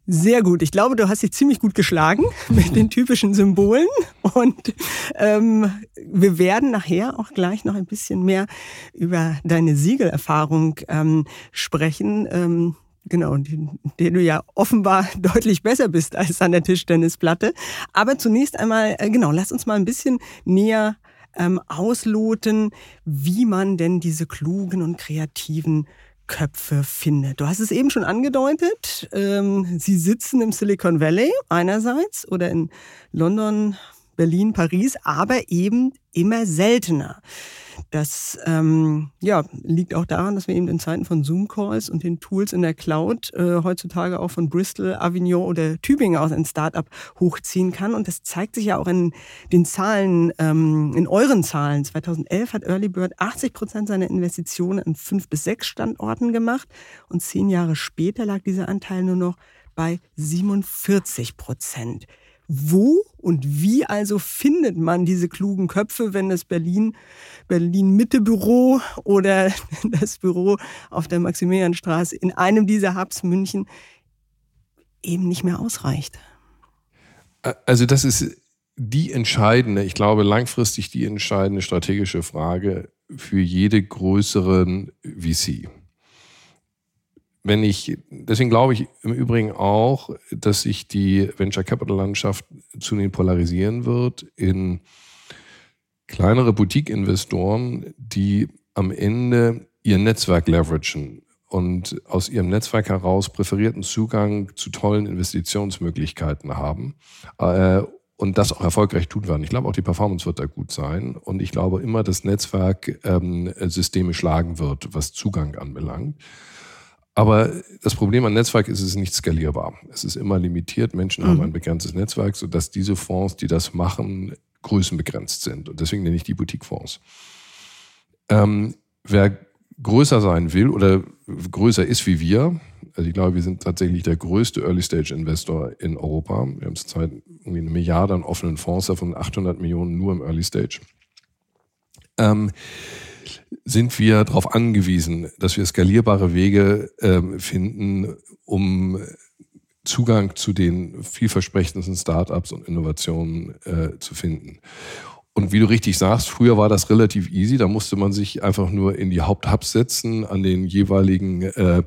Sehr gut. Ich glaube, du hast dich ziemlich gut geschlagen mit den typischen Symbolen. Und ähm, wir werden nachher auch gleich noch ein bisschen mehr über deine Siegelerfahrung ähm, sprechen. Ähm, genau, in der du ja offenbar deutlich besser bist als an der Tischtennisplatte. Aber zunächst einmal, äh, genau, lass uns mal ein bisschen näher ähm, ausloten, wie man denn diese klugen und kreativen Köpfe findet. Du hast es eben schon angedeutet. Ähm, sie sitzen im Silicon Valley einerseits oder in London, Berlin, Paris, aber eben immer seltener. Das ähm, ja, liegt auch daran, dass wir eben in Zeiten von Zoom-Calls und den Tools in der Cloud äh, heutzutage auch von Bristol, Avignon oder Tübingen aus ein Startup hochziehen kann. Und das zeigt sich ja auch in den Zahlen, ähm, in euren Zahlen. 2011 hat Earlybird 80 Prozent seiner Investitionen in fünf bis sechs Standorten gemacht und zehn Jahre später lag dieser Anteil nur noch bei 47 Prozent. Wo und wie also findet man diese klugen Köpfe, wenn das Berlin, Berlin-Mitte-Büro oder das Büro auf der Maximilianstraße in einem dieser Hubs München eben nicht mehr ausreicht? Also das ist die entscheidende, ich glaube langfristig die entscheidende strategische Frage für jede größeren VC wenn ich, deswegen glaube ich im Übrigen auch, dass sich die Venture Capital Landschaft zunehmend polarisieren wird in kleinere Boutique-Investoren, die am Ende ihr Netzwerk leveragen und aus ihrem Netzwerk heraus präferierten Zugang zu tollen Investitionsmöglichkeiten haben äh, und das auch erfolgreich tun werden. Ich glaube auch die Performance wird da gut sein und ich glaube immer, dass Netzwerk ähm, Systeme schlagen wird, was Zugang anbelangt. Aber das Problem an Netzwerk ist, es ist nicht skalierbar. Es ist immer limitiert. Menschen mhm. haben ein begrenztes Netzwerk, sodass diese Fonds, die das machen, größenbegrenzt sind. Und deswegen nenne ich die Boutique-Fonds. Ähm, wer größer sein will oder größer ist wie wir, also ich glaube, wir sind tatsächlich der größte Early-Stage-Investor in Europa. Wir haben zurzeit irgendwie eine Milliarde an offenen Fonds, davon 800 Millionen nur im Early-Stage. Ähm, sind wir darauf angewiesen, dass wir skalierbare Wege äh, finden, um Zugang zu den vielversprechendsten Startups und Innovationen äh, zu finden. Und wie du richtig sagst, früher war das relativ easy. Da musste man sich einfach nur in die Haupthubs setzen, an den jeweiligen äh,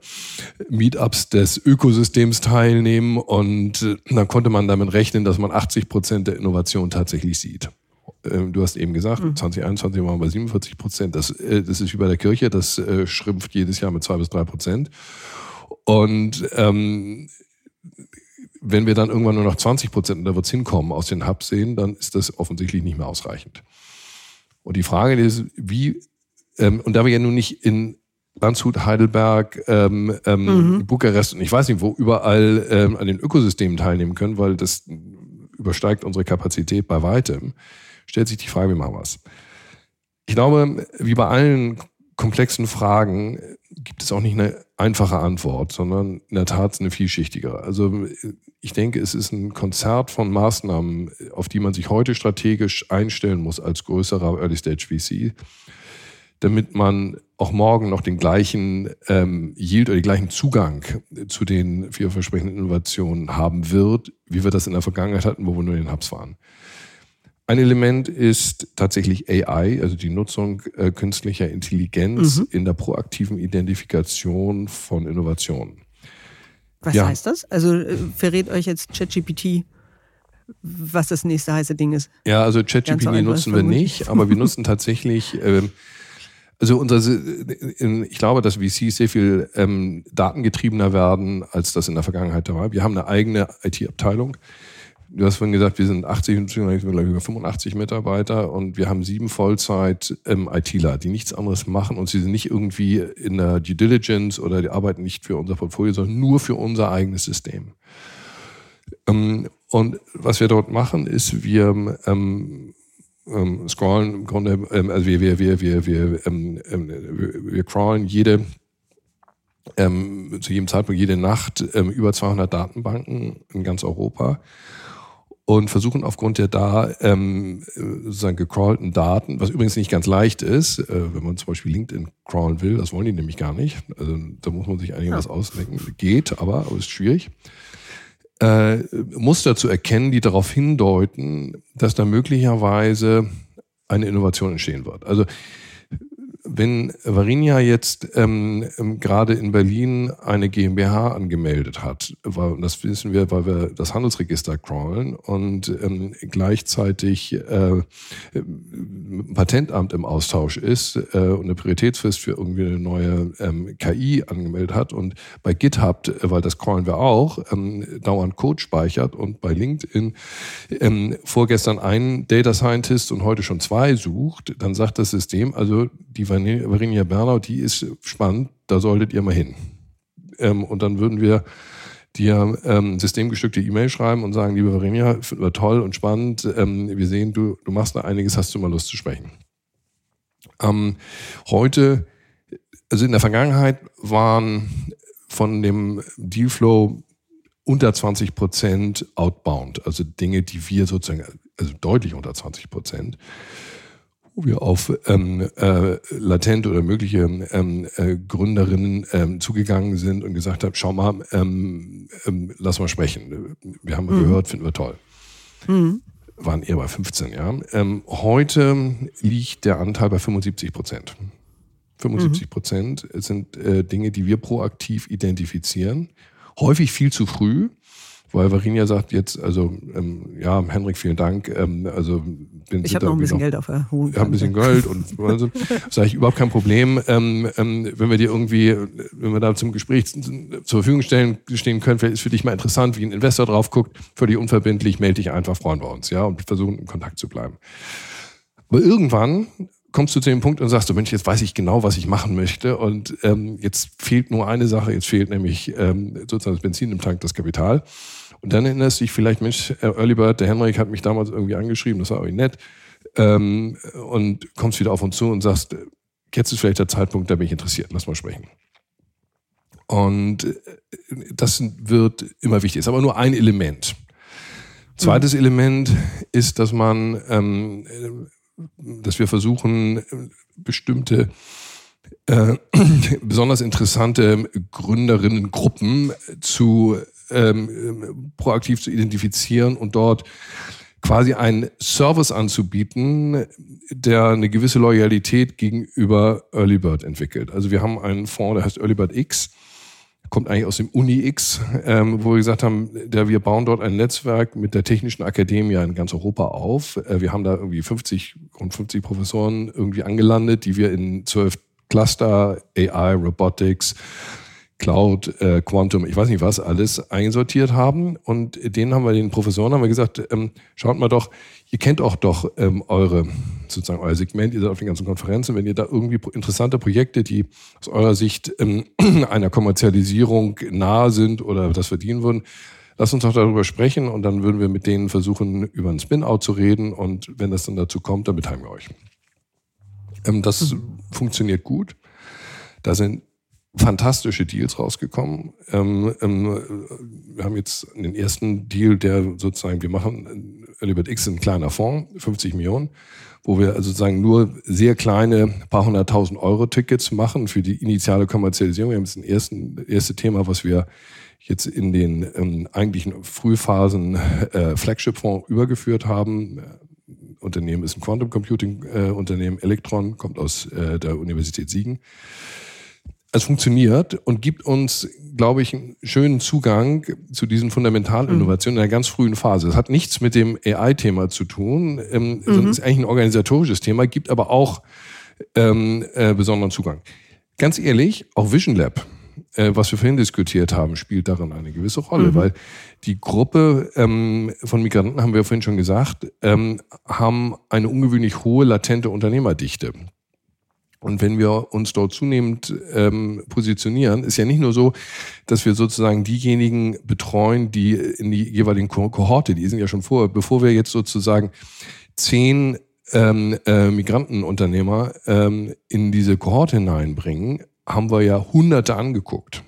Meetups des Ökosystems teilnehmen und äh, dann konnte man damit rechnen, dass man 80 Prozent der Innovation tatsächlich sieht. Ähm, du hast eben gesagt, mhm. 2021 waren wir bei 47 Prozent. Das, äh, das ist wie bei der Kirche, das äh, schrumpft jedes Jahr mit zwei bis drei Prozent. Und ähm, wenn wir dann irgendwann nur noch 20 Prozent, und da wird es hinkommen, aus den Hubs sehen, dann ist das offensichtlich nicht mehr ausreichend. Und die Frage ist, wie, ähm, und da wir ja nun nicht in Landshut, Heidelberg, ähm, ähm, mhm. Bukarest und ich weiß nicht, wo überall ähm, an den Ökosystemen teilnehmen können, weil das übersteigt unsere Kapazität bei weitem stellt sich die Frage, wie machen wir es? Ich glaube, wie bei allen komplexen Fragen gibt es auch nicht eine einfache Antwort, sondern in der Tat eine vielschichtigere. Also ich denke, es ist ein Konzert von Maßnahmen, auf die man sich heute strategisch einstellen muss als größerer Early Stage VC, damit man auch morgen noch den gleichen ähm, Yield oder den gleichen Zugang zu den vielversprechenden Innovationen haben wird, wie wir das in der Vergangenheit hatten, wo wir nur in den Hubs waren. Ein Element ist tatsächlich AI, also die Nutzung äh, künstlicher Intelligenz mhm. in der proaktiven Identifikation von Innovationen. Was ja. heißt das? Also äh, verrät euch jetzt ChatGPT, was das nächste heiße Ding ist? Ja, also ChatGPT nutzen wir nicht, aber wir nutzen tatsächlich, ähm, also unsere, ich glaube, dass VCs sehr viel ähm, datengetriebener werden, als das in der Vergangenheit war. Wir haben eine eigene IT-Abteilung Du hast vorhin gesagt, wir sind 80, über 85 Mitarbeiter und wir haben sieben Vollzeit ähm, die nichts anderes machen und sie sind nicht irgendwie in der Due Diligence oder die arbeiten nicht für unser Portfolio, sondern nur für unser eigenes System. Ähm, und was wir dort machen, ist, wir ähm, scrollen im Grunde, also wir, wir, wir, wir, wir, wir crawlen jede ähm, zu jedem Zeitpunkt jede Nacht ähm, über 200 Datenbanken in ganz Europa und versuchen aufgrund der da ähm, sozusagen gecrawlten Daten, was übrigens nicht ganz leicht ist, äh, wenn man zum Beispiel LinkedIn crawlen will, das wollen die nämlich gar nicht. Also da muss man sich eigentlich ja. was ausdenken. Geht, aber, aber ist schwierig. Äh, Muster zu erkennen, die darauf hindeuten, dass da möglicherweise eine Innovation entstehen wird. Also wenn Varinia jetzt ähm, ähm, gerade in Berlin eine GmbH angemeldet hat, weil, das wissen wir, weil wir das Handelsregister crawlen und ähm, gleichzeitig äh, ein Patentamt im Austausch ist äh, und eine Prioritätsfrist für irgendwie eine neue ähm, KI angemeldet hat und bei GitHub, äh, weil das crawlen wir auch, ähm, dauernd Code speichert und bei LinkedIn ähm, vorgestern einen Data Scientist und heute schon zwei sucht, dann sagt das System, also die Varinia Bernau, die ist spannend, da solltet ihr mal hin. Ähm, und dann würden wir dir ähm, systemgestückte E-Mail schreiben und sagen, liebe Varinia, finden wir toll und spannend. Ähm, wir sehen, du, du machst da einiges, hast du mal Lust zu sprechen. Ähm, heute, also in der Vergangenheit waren von dem Dealflow unter 20 Prozent outbound, also Dinge, die wir sozusagen, also deutlich unter 20 Prozent wir auf ähm, äh, latent oder mögliche ähm, äh, Gründerinnen ähm, zugegangen sind und gesagt haben, schau mal, ähm, ähm, lass mal sprechen. Wir haben mhm. gehört, finden wir toll. Mhm. Waren eher bei 15, ja. Ähm, heute liegt der Anteil bei 75 Prozent. 75 Prozent mhm. sind äh, Dinge, die wir proaktiv identifizieren. Häufig viel zu früh weil Varinia sagt jetzt, also ähm, ja, Henrik, vielen Dank. Ähm, also bin ich habe noch ein bisschen noch, Geld auf der Hohen. Ja, ein bisschen Geld und also, sage ich überhaupt kein Problem. Ähm, ähm, wenn wir dir irgendwie, wenn wir da zum Gespräch zur Verfügung stellen, stehen können, vielleicht ist für dich mal interessant, wie ein Investor drauf guckt, völlig unverbindlich, melde dich einfach, freuen wir uns, ja, und versuchen in Kontakt zu bleiben. Aber irgendwann kommst du zu dem Punkt und sagst du, Mensch, jetzt weiß ich genau, was ich machen möchte und ähm, jetzt fehlt nur eine Sache, jetzt fehlt nämlich ähm, sozusagen das Benzin im Tank, das Kapital. Und dann erinnerst du dich vielleicht, Mensch, Early Bird, der Henrik hat mich damals irgendwie angeschrieben, das war irgendwie nett. Ähm, und kommst wieder auf uns zu und sagst, jetzt ist vielleicht der Zeitpunkt, da bin ich interessiert, lass mal sprechen. Und äh, das wird immer wichtig, ist aber nur ein Element. Zweites mhm. Element ist, dass man, ähm, dass wir versuchen, bestimmte äh, besonders interessante Gründerinnengruppen zu ähm, proaktiv zu identifizieren und dort quasi einen Service anzubieten, der eine gewisse Loyalität gegenüber Early Bird entwickelt. Also wir haben einen Fonds, der heißt Early Bird X, kommt eigentlich aus dem Uni X, ähm, wo wir gesagt haben, der, wir bauen dort ein Netzwerk mit der Technischen Akademie in ganz Europa auf. Äh, wir haben da irgendwie 50, rund 50 Professoren irgendwie angelandet, die wir in zwölf Cluster, AI, Robotics, Cloud, äh, Quantum, ich weiß nicht was, alles einsortiert haben. Und denen haben wir, den Professoren haben wir gesagt, ähm, schaut mal doch, ihr kennt auch doch ähm, eure, sozusagen euer Segment, ihr seid auf den ganzen Konferenzen, wenn ihr da irgendwie interessante Projekte, die aus eurer Sicht ähm, einer Kommerzialisierung nahe sind oder das verdienen würden, lasst uns doch darüber sprechen und dann würden wir mit denen versuchen, über einen Spin-out zu reden und wenn das dann dazu kommt, dann beteiligen wir euch. Ähm, das mhm. funktioniert gut. Da sind fantastische Deals rausgekommen. Ähm, ähm, wir haben jetzt den ersten Deal, der sozusagen, wir machen Alibert X ein kleiner Fonds, 50 Millionen, wo wir also sozusagen nur sehr kleine, paar hunderttausend Euro Tickets machen für die initiale Kommerzialisierung. Wir haben jetzt ein ersten, erste Thema, was wir jetzt in den ähm, eigentlichen Frühphasen äh, Flagship-Fonds übergeführt haben. Unternehmen ist ein Quantum Computing äh, Unternehmen, Electron, kommt aus äh, der Universität Siegen es funktioniert und gibt uns, glaube ich, einen schönen Zugang zu diesen Fundamentalinnovationen mhm. in einer ganz frühen Phase. Das hat nichts mit dem AI-Thema zu tun, ähm, mhm. ist eigentlich ein organisatorisches Thema, gibt aber auch ähm, äh, besonderen Zugang. Ganz ehrlich, auch Vision Lab äh, was wir vorhin diskutiert haben, spielt darin eine gewisse Rolle, Mhm. weil die Gruppe ähm, von Migranten, haben wir vorhin schon gesagt, ähm, haben eine ungewöhnlich hohe latente Unternehmerdichte. Und wenn wir uns dort zunehmend ähm, positionieren, ist ja nicht nur so, dass wir sozusagen diejenigen betreuen, die in die jeweiligen Ko- Kohorte, die sind ja schon vor, bevor wir jetzt sozusagen zehn ähm, äh, Migrantenunternehmer ähm, in diese Kohorte hineinbringen, haben wir ja Hunderte angeguckt.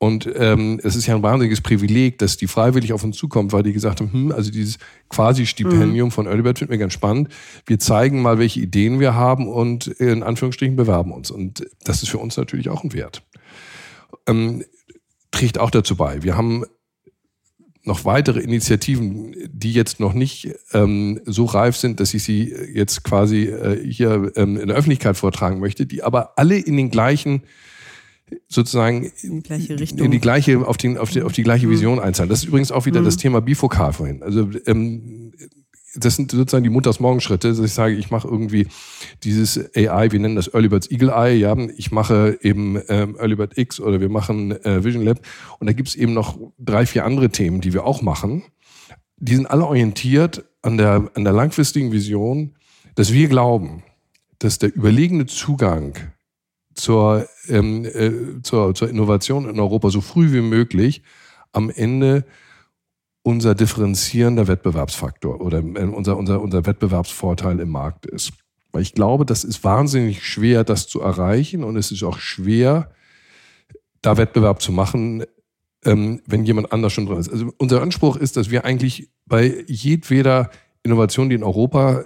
Und ähm, es ist ja ein wahnsinniges Privileg, dass die freiwillig auf uns zukommt, weil die gesagt haben, hm, also dieses quasi Stipendium von Earlybird finden wir ganz spannend. Wir zeigen mal, welche Ideen wir haben und in Anführungsstrichen bewerben uns. Und das ist für uns natürlich auch ein Wert. Ähm, trägt auch dazu bei. Wir haben noch weitere Initiativen, die jetzt noch nicht ähm, so reif sind, dass ich sie jetzt quasi äh, hier ähm, in der Öffentlichkeit vortragen möchte, die aber alle in den gleichen sozusagen In die gleiche Richtung. in die gleiche auf, den, auf, die, auf die gleiche Vision einzahlen. Das ist übrigens auch wieder das Thema bifokal vorhin. Also ähm, das sind sozusagen die Montagsmorgenschritte, dass ich sage, ich mache irgendwie dieses AI, wir nennen das Early Birds Eagle Eye, ja, ich mache eben ähm, Early Bird X oder wir machen äh, Vision Lab und da gibt es eben noch drei, vier andere Themen, die wir auch machen. Die sind alle orientiert an der, an der langfristigen Vision, dass wir glauben, dass der überlegene Zugang zur, ähm, äh, zur, zur Innovation in Europa so früh wie möglich am Ende unser differenzierender Wettbewerbsfaktor oder äh, unser, unser, unser Wettbewerbsvorteil im Markt ist. Weil ich glaube, das ist wahnsinnig schwer, das zu erreichen und es ist auch schwer, da Wettbewerb zu machen, ähm, wenn jemand anders schon drin ist. Also unser Anspruch ist, dass wir eigentlich bei jedweder Innovation, die in Europa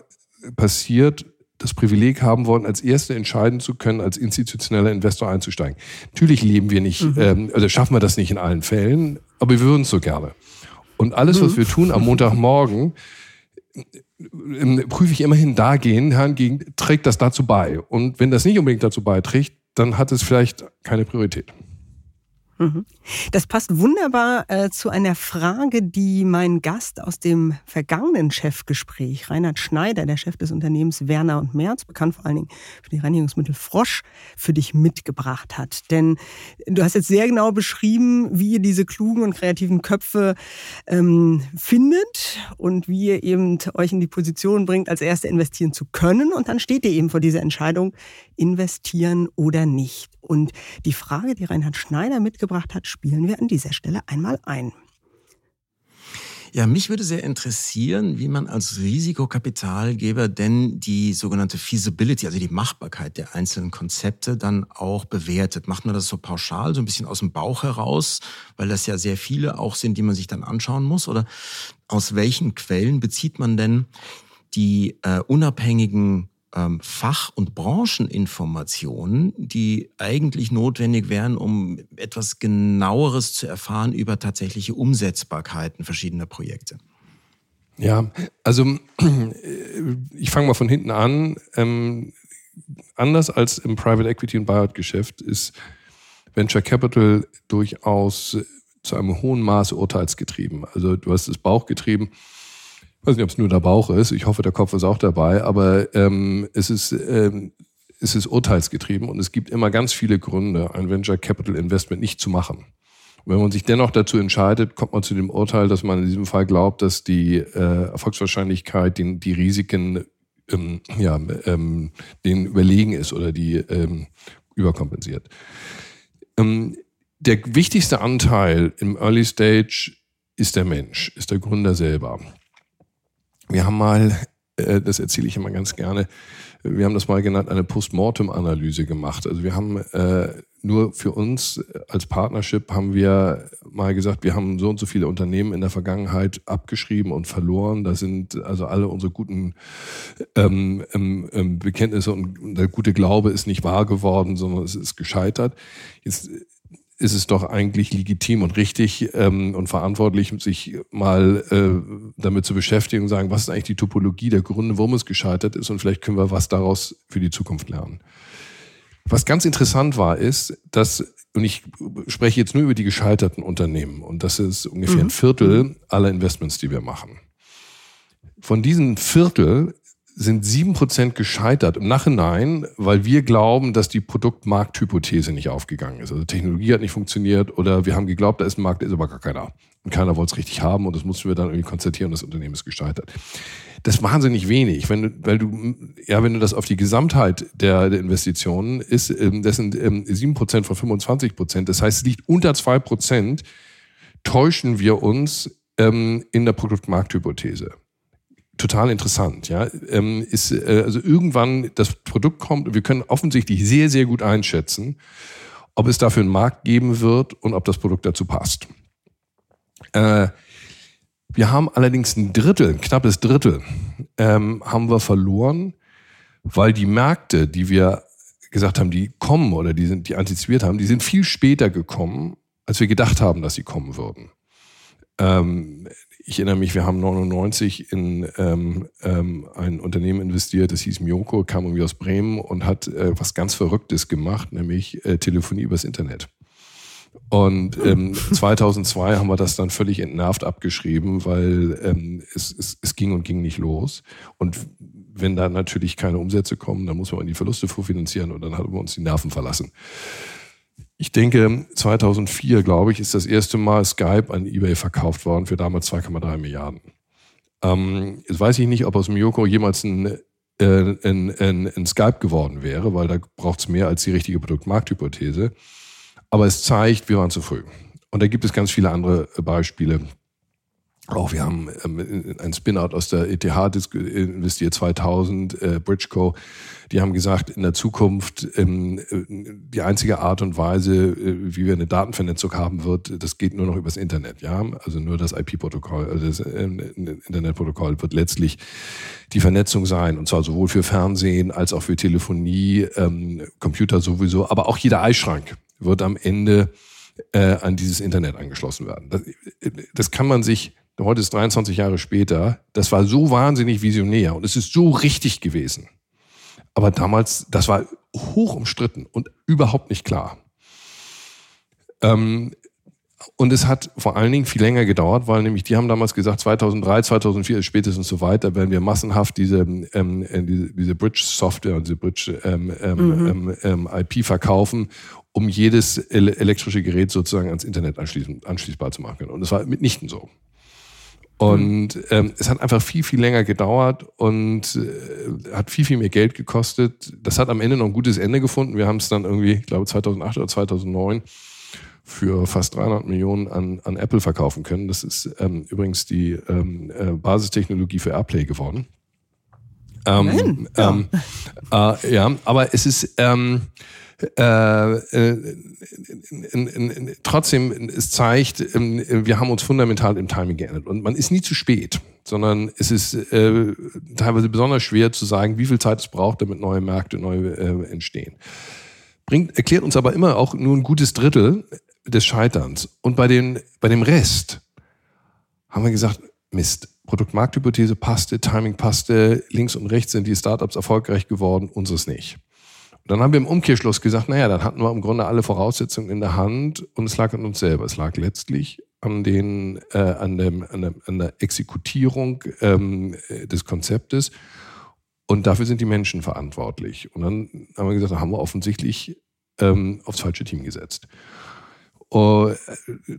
passiert, das Privileg haben wollen, als Erste entscheiden zu können, als institutioneller Investor einzusteigen. Natürlich leben wir nicht, ähm, also schaffen wir das nicht in allen Fällen, aber wir würden es so gerne. Und alles, was wir tun am Montagmorgen, ähm, prüfe ich immerhin dahingehend, trägt das dazu bei. Und wenn das nicht unbedingt dazu beiträgt, dann hat es vielleicht keine Priorität. Das passt wunderbar äh, zu einer Frage, die mein Gast aus dem vergangenen Chefgespräch, Reinhard Schneider, der Chef des Unternehmens Werner und Merz, bekannt vor allen Dingen für die Reinigungsmittel Frosch, für dich mitgebracht hat. Denn du hast jetzt sehr genau beschrieben, wie ihr diese klugen und kreativen Köpfe ähm, findet und wie ihr eben euch in die Position bringt, als Erste investieren zu können. Und dann steht ihr eben vor dieser Entscheidung, investieren oder nicht. Und die Frage, die Reinhard Schneider mitgebracht hat, spielen wir an dieser Stelle einmal ein. Ja, mich würde sehr interessieren, wie man als Risikokapitalgeber denn die sogenannte Feasibility, also die Machbarkeit der einzelnen Konzepte dann auch bewertet. Macht man das so pauschal, so ein bisschen aus dem Bauch heraus, weil das ja sehr viele auch sind, die man sich dann anschauen muss? Oder aus welchen Quellen bezieht man denn die äh, unabhängigen ähm, Fach- und Brancheninformationen, die eigentlich notwendig wären, um etwas genaueres zu erfahren über tatsächliche Umsetzbarkeiten verschiedener Projekte. Ja, also ich fange mal von hinten an. Ähm, anders als im Private Equity und Buyout Geschäft ist Venture Capital durchaus zu einem hohen Maße urteilsgetrieben. Also du hast das Bauch getrieben. Ich weiß nicht, ob es nur der Bauch ist. Ich hoffe, der Kopf ist auch dabei. Aber ähm, es ist ähm, es ist urteilsgetrieben und es gibt immer ganz viele Gründe, ein Venture Capital Investment nicht zu machen. Und wenn man sich dennoch dazu entscheidet, kommt man zu dem Urteil, dass man in diesem Fall glaubt, dass die äh, Erfolgswahrscheinlichkeit, den, die Risiken ähm, ja, ähm, denen überlegen ist oder die ähm, überkompensiert. Ähm, der wichtigste Anteil im Early Stage ist der Mensch, ist der Gründer selber. Wir haben mal, äh, das erzähle ich immer ganz gerne, wir haben das mal genannt, eine Postmortem-Analyse gemacht. Also wir haben äh, nur für uns als Partnership haben wir mal gesagt, wir haben so und so viele Unternehmen in der Vergangenheit abgeschrieben und verloren. Da sind also alle unsere guten ähm, ähm, Bekenntnisse und der gute Glaube ist nicht wahr geworden, sondern es ist gescheitert. Jetzt ist es doch eigentlich legitim und richtig ähm, und verantwortlich, sich mal äh, damit zu beschäftigen und sagen, was ist eigentlich die Topologie der Gründe, warum es gescheitert ist und vielleicht können wir was daraus für die Zukunft lernen. Was ganz interessant war, ist, dass, und ich spreche jetzt nur über die gescheiterten Unternehmen, und das ist ungefähr ein Viertel aller Investments, die wir machen. Von diesen Viertel sind sieben Prozent gescheitert im Nachhinein, weil wir glauben, dass die Produktmarkthypothese nicht aufgegangen ist. Also Technologie hat nicht funktioniert oder wir haben geglaubt, da ist ein Markt, da ist aber gar keiner. Und keiner wollte es richtig haben und das mussten wir dann irgendwie konstatieren das Unternehmen ist gescheitert. Das ist wahnsinnig wenig, wenn du, weil du, ja, wenn du das auf die Gesamtheit der, der Investitionen ist, ähm, das sind ähm, sieben Prozent von 25 Prozent. Das heißt, es liegt unter zwei Prozent, täuschen wir uns ähm, in der Produktmarkthypothese total interessant. Ja, ähm, ist äh, also irgendwann das Produkt kommt wir können offensichtlich sehr sehr gut einschätzen, ob es dafür einen Markt geben wird und ob das Produkt dazu passt. Äh, wir haben allerdings ein Drittel, ein knappes Drittel, ähm, haben wir verloren, weil die Märkte, die wir gesagt haben, die kommen oder die sind, die antizipiert haben, die sind viel später gekommen, als wir gedacht haben, dass sie kommen würden. Ähm, ich erinnere mich, wir haben 99 in ähm, ähm, ein Unternehmen investiert, das hieß Miyoko, kam irgendwie aus Bremen und hat äh, was ganz Verrücktes gemacht, nämlich äh, Telefonie übers Internet. Und ähm, 2002 haben wir das dann völlig entnervt abgeschrieben, weil ähm, es, es, es ging und ging nicht los. Und wenn da natürlich keine Umsätze kommen, dann muss man die Verluste vorfinanzieren und dann haben wir uns die Nerven verlassen. Ich denke, 2004, glaube ich, ist das erste Mal Skype an eBay verkauft worden für damals 2,3 Milliarden. Ähm, jetzt weiß ich nicht, ob aus Miyoko jemals ein, äh, ein, ein, ein Skype geworden wäre, weil da braucht es mehr als die richtige Produktmarkthypothese. Aber es zeigt, wir waren zu früh. Und da gibt es ganz viele andere Beispiele. Auch wir haben ähm, ein Spin-out aus der ETH investiert 2000, äh, Bridgeco. Die haben gesagt, in der Zukunft ähm, die einzige Art und Weise, äh, wie wir eine Datenvernetzung haben wird, das geht nur noch übers Internet. Ja, also nur das IP-Protokoll, also das äh, Internetprotokoll wird letztlich die Vernetzung sein und zwar sowohl für Fernsehen als auch für Telefonie, ähm, Computer sowieso, aber auch jeder Eischrank wird am Ende äh, an dieses Internet angeschlossen werden. Das, das kann man sich heute ist 23 Jahre später, das war so wahnsinnig visionär und es ist so richtig gewesen. Aber damals, das war hoch umstritten und überhaupt nicht klar. Ähm, und es hat vor allen Dingen viel länger gedauert, weil nämlich die haben damals gesagt, 2003, 2004 spätestens so weiter werden wir massenhaft diese, ähm, äh, diese, diese Bridge-Software und diese Bridge-IP ähm, ähm, mhm. ähm, ähm verkaufen, um jedes elektrische Gerät sozusagen ans Internet anschließbar zu machen. Und das war mitnichten so. Und ähm, es hat einfach viel, viel länger gedauert und äh, hat viel, viel mehr Geld gekostet. Das hat am Ende noch ein gutes Ende gefunden. Wir haben es dann irgendwie, ich glaube 2008 oder 2009 für fast 300 Millionen an, an Apple verkaufen können. Das ist ähm, übrigens die ähm, äh, Basistechnologie für Airplay geworden. Ähm, ja. Ähm, äh, ja, aber es ist ähm, äh, äh, trotzdem, es zeigt, äh, wir haben uns fundamental im Timing geändert. Und man ist nie zu spät, sondern es ist äh, teilweise besonders schwer zu sagen, wie viel Zeit es braucht, damit neue Märkte neu entstehen. Bringt, erklärt uns aber immer auch nur ein gutes Drittel des Scheiterns. Und bei, den, bei dem Rest haben wir gesagt, Mist, Produktmarkthypothese passte, Timing passte, links und rechts sind die Startups erfolgreich geworden, unseres nicht. Dann haben wir im Umkehrschluss gesagt, naja, dann hatten wir im Grunde alle Voraussetzungen in der Hand und es lag an uns selber. Es lag letztlich an, den, äh, an, dem, an, der, an der Exekutierung ähm, des Konzeptes. Und dafür sind die Menschen verantwortlich. Und dann haben wir gesagt, da haben wir offensichtlich ähm, aufs falsche Team gesetzt. Oh,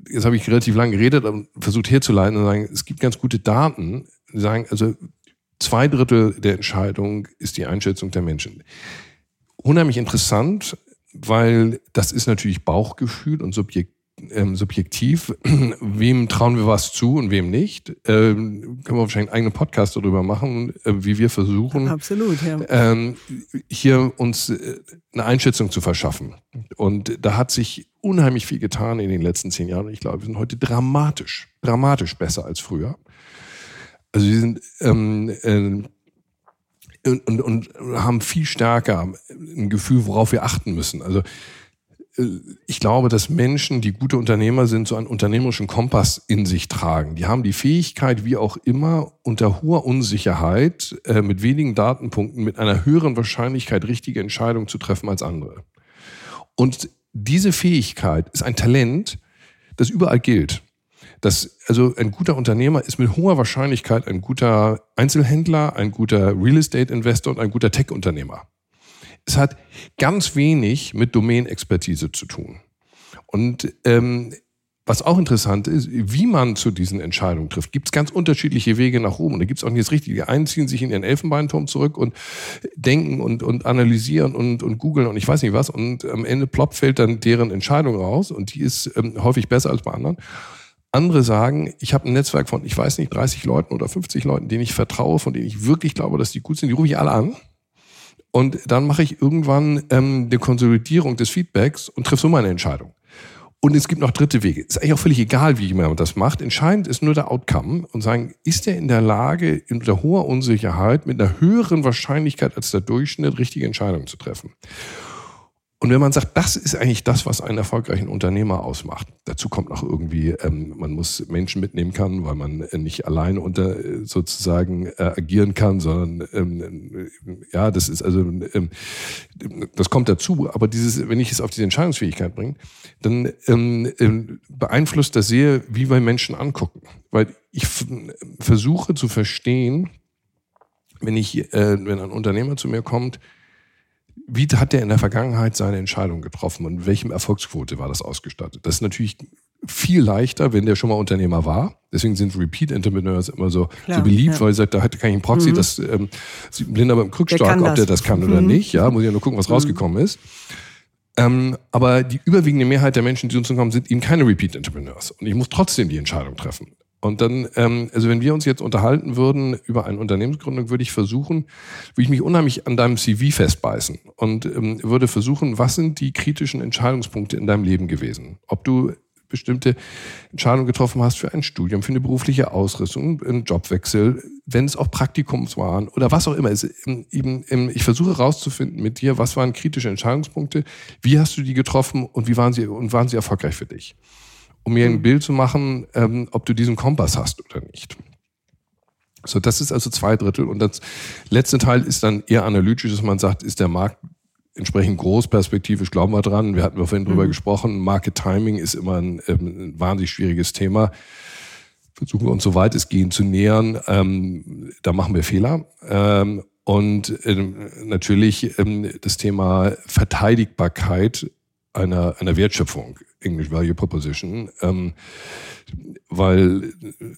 jetzt habe ich relativ lange geredet und versucht herzuleiten und sagen, es gibt ganz gute Daten, die sagen, also zwei Drittel der Entscheidung ist die Einschätzung der Menschen unheimlich interessant, weil das ist natürlich Bauchgefühl und Subjekt, ähm, subjektiv. wem trauen wir was zu und wem nicht? Ähm, können wir wahrscheinlich einen eigenen Podcast darüber machen, äh, wie wir versuchen, Absolut, ja. ähm, hier uns äh, eine Einschätzung zu verschaffen. Und da hat sich unheimlich viel getan in den letzten zehn Jahren. Ich glaube, wir sind heute dramatisch, dramatisch besser als früher. Also wir sind ähm, äh, und, und, und haben viel stärker ein Gefühl, worauf wir achten müssen. Also äh, ich glaube, dass Menschen, die gute Unternehmer sind, so einen unternehmerischen Kompass in sich tragen. Die haben die Fähigkeit, wie auch immer, unter hoher Unsicherheit, äh, mit wenigen Datenpunkten, mit einer höheren Wahrscheinlichkeit richtige Entscheidungen zu treffen als andere. Und diese Fähigkeit ist ein Talent, das überall gilt. Dass also ein guter Unternehmer ist mit hoher Wahrscheinlichkeit ein guter Einzelhändler, ein guter Real Estate Investor und ein guter Tech-Unternehmer. Es hat ganz wenig mit Domain-Expertise zu tun. Und ähm, was auch interessant ist, wie man zu diesen Entscheidungen trifft. Gibt es ganz unterschiedliche Wege nach oben. Da gibt es auch nicht das Richtige. Einen ziehen sich in ihren Elfenbeinturm zurück und denken und, und analysieren und, und googeln und ich weiß nicht was. Und am Ende plopp fällt dann deren Entscheidung raus und die ist ähm, häufig besser als bei anderen. Andere sagen, ich habe ein Netzwerk von, ich weiß nicht, 30 Leuten oder 50 Leuten, denen ich vertraue, von denen ich wirklich glaube, dass die gut sind. Die rufe ich alle an. Und dann mache ich irgendwann ähm, eine Konsolidierung des Feedbacks und treffe so meine Entscheidung. Und es gibt noch dritte Wege. Ist eigentlich auch völlig egal, wie man das macht. Entscheidend ist nur der Outcome und sagen, ist er in der Lage, unter hoher Unsicherheit mit einer höheren Wahrscheinlichkeit als der Durchschnitt richtige Entscheidungen zu treffen. Und wenn man sagt, das ist eigentlich das, was einen erfolgreichen Unternehmer ausmacht, dazu kommt noch irgendwie, ähm, man muss Menschen mitnehmen kann, weil man äh, nicht alleine unter äh, sozusagen äh, agieren kann, sondern ähm, ja, das ist also ähm, das kommt dazu. Aber dieses, wenn ich es auf diese Entscheidungsfähigkeit bringe, dann ähm, ähm, beeinflusst das sehr, wie wir Menschen angucken, weil ich versuche zu verstehen, wenn ich, äh, wenn ein Unternehmer zu mir kommt wie hat der in der Vergangenheit seine Entscheidung getroffen und welchem Erfolgsquote war das ausgestattet? Das ist natürlich viel leichter, wenn der schon mal Unternehmer war. Deswegen sind Repeat Entrepreneurs immer so, Klar, so beliebt, ja. weil er sagt, da kann ich einen Proxy, mhm. das ähm, blind aber im Krückstock, ob der das kann mhm. oder nicht. Ja, muss ich ja nur gucken, was mhm. rausgekommen ist. Ähm, aber die überwiegende Mehrheit der Menschen, die zu uns kommen, sind eben keine Repeat Entrepreneurs. Und ich muss trotzdem die Entscheidung treffen. Und dann, ähm, also wenn wir uns jetzt unterhalten würden über eine Unternehmensgründung, würde ich versuchen, würde ich mich unheimlich an deinem CV festbeißen und ähm, würde versuchen, was sind die kritischen Entscheidungspunkte in deinem Leben gewesen? Ob du bestimmte Entscheidungen getroffen hast für ein Studium, für eine berufliche Ausrüstung, einen Jobwechsel, wenn es auch Praktikums waren oder was auch immer. Eben, eben, ich versuche herauszufinden mit dir, was waren kritische Entscheidungspunkte, wie hast du die getroffen und wie waren sie und waren sie erfolgreich für dich? Um mir ein mhm. Bild zu machen, ähm, ob du diesen Kompass hast oder nicht. So, das ist also zwei Drittel. Und das letzte Teil ist dann eher analytisch, dass man sagt, ist der Markt entsprechend groß, perspektivisch glauben wir dran. Wir hatten vorhin mhm. drüber gesprochen. Market Timing ist immer ein, ähm, ein, wahnsinnig schwieriges Thema. Versuchen wir uns so weit es gehen zu nähern. Ähm, da machen wir Fehler. Ähm, und ähm, natürlich ähm, das Thema Verteidigbarkeit einer, einer Wertschöpfung, English Value Proposition, ähm, weil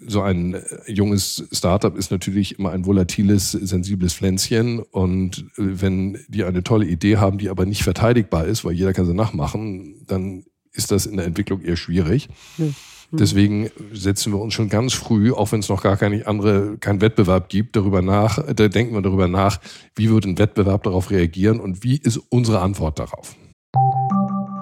so ein junges Startup ist natürlich immer ein volatiles, sensibles Pflänzchen und wenn die eine tolle Idee haben, die aber nicht verteidigbar ist, weil jeder kann sie nachmachen, dann ist das in der Entwicklung eher schwierig. Ja. Deswegen setzen wir uns schon ganz früh, auch wenn es noch gar keine andere, keinen Wettbewerb gibt, darüber nach, da denken wir darüber nach, wie wird ein Wettbewerb darauf reagieren und wie ist unsere Antwort darauf.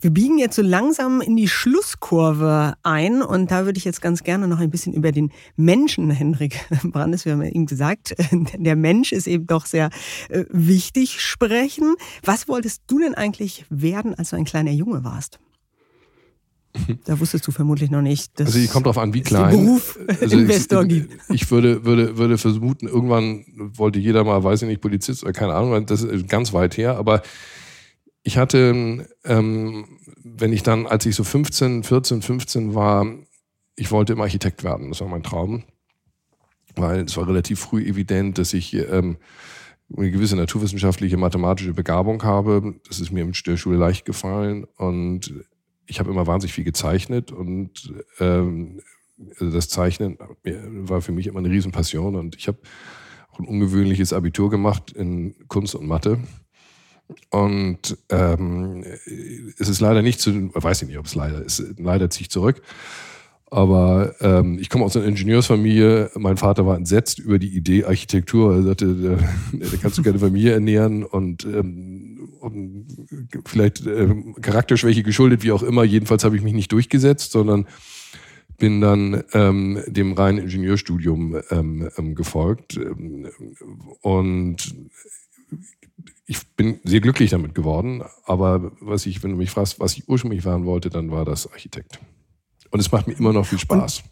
Wir biegen jetzt so langsam in die Schlusskurve ein und da würde ich jetzt ganz gerne noch ein bisschen über den Menschen, Henrik Brandes, wir haben ja eben gesagt, der Mensch ist eben doch sehr äh, wichtig sprechen. Was wolltest du denn eigentlich werden, als du ein kleiner Junge warst? Da wusstest du vermutlich noch nicht. Dass also ich kommt darauf an, wie klein. Beruf also Investor ich, gibt. Ich würde, würde, würde vermuten, irgendwann wollte jeder mal, weiß ich nicht, Polizist oder keine Ahnung, das ist ganz weit her, aber ich hatte, ähm, wenn ich dann, als ich so 15, 14, 15 war, ich wollte immer Architekt werden. Das war mein Traum. Weil es war relativ früh evident, dass ich ähm, eine gewisse naturwissenschaftliche, mathematische Begabung habe. Das ist mir in der Schule leicht gefallen. Und ich habe immer wahnsinnig viel gezeichnet. Und ähm, also das Zeichnen war für mich immer eine Riesenpassion. Und ich habe auch ein ungewöhnliches Abitur gemacht in Kunst und Mathe Und ähm, es ist leider nicht zu, weiß ich nicht, ob es leider ist, leider ziehe ich zurück. Aber ähm, ich komme aus einer Ingenieursfamilie. Mein Vater war entsetzt über die Idee Architektur. Er sagte, da, da kannst du keine Familie ernähren und, ähm, und vielleicht ähm, Charakterschwäche geschuldet, wie auch immer. Jedenfalls habe ich mich nicht durchgesetzt, sondern bin dann ähm, dem reinen Ingenieurstudium ähm, ähm, gefolgt. Und ich bin sehr glücklich damit geworden. Aber was ich, wenn du mich fragst, was ich ursprünglich werden wollte, dann war das Architekt. Und es macht mir immer noch viel Spaß.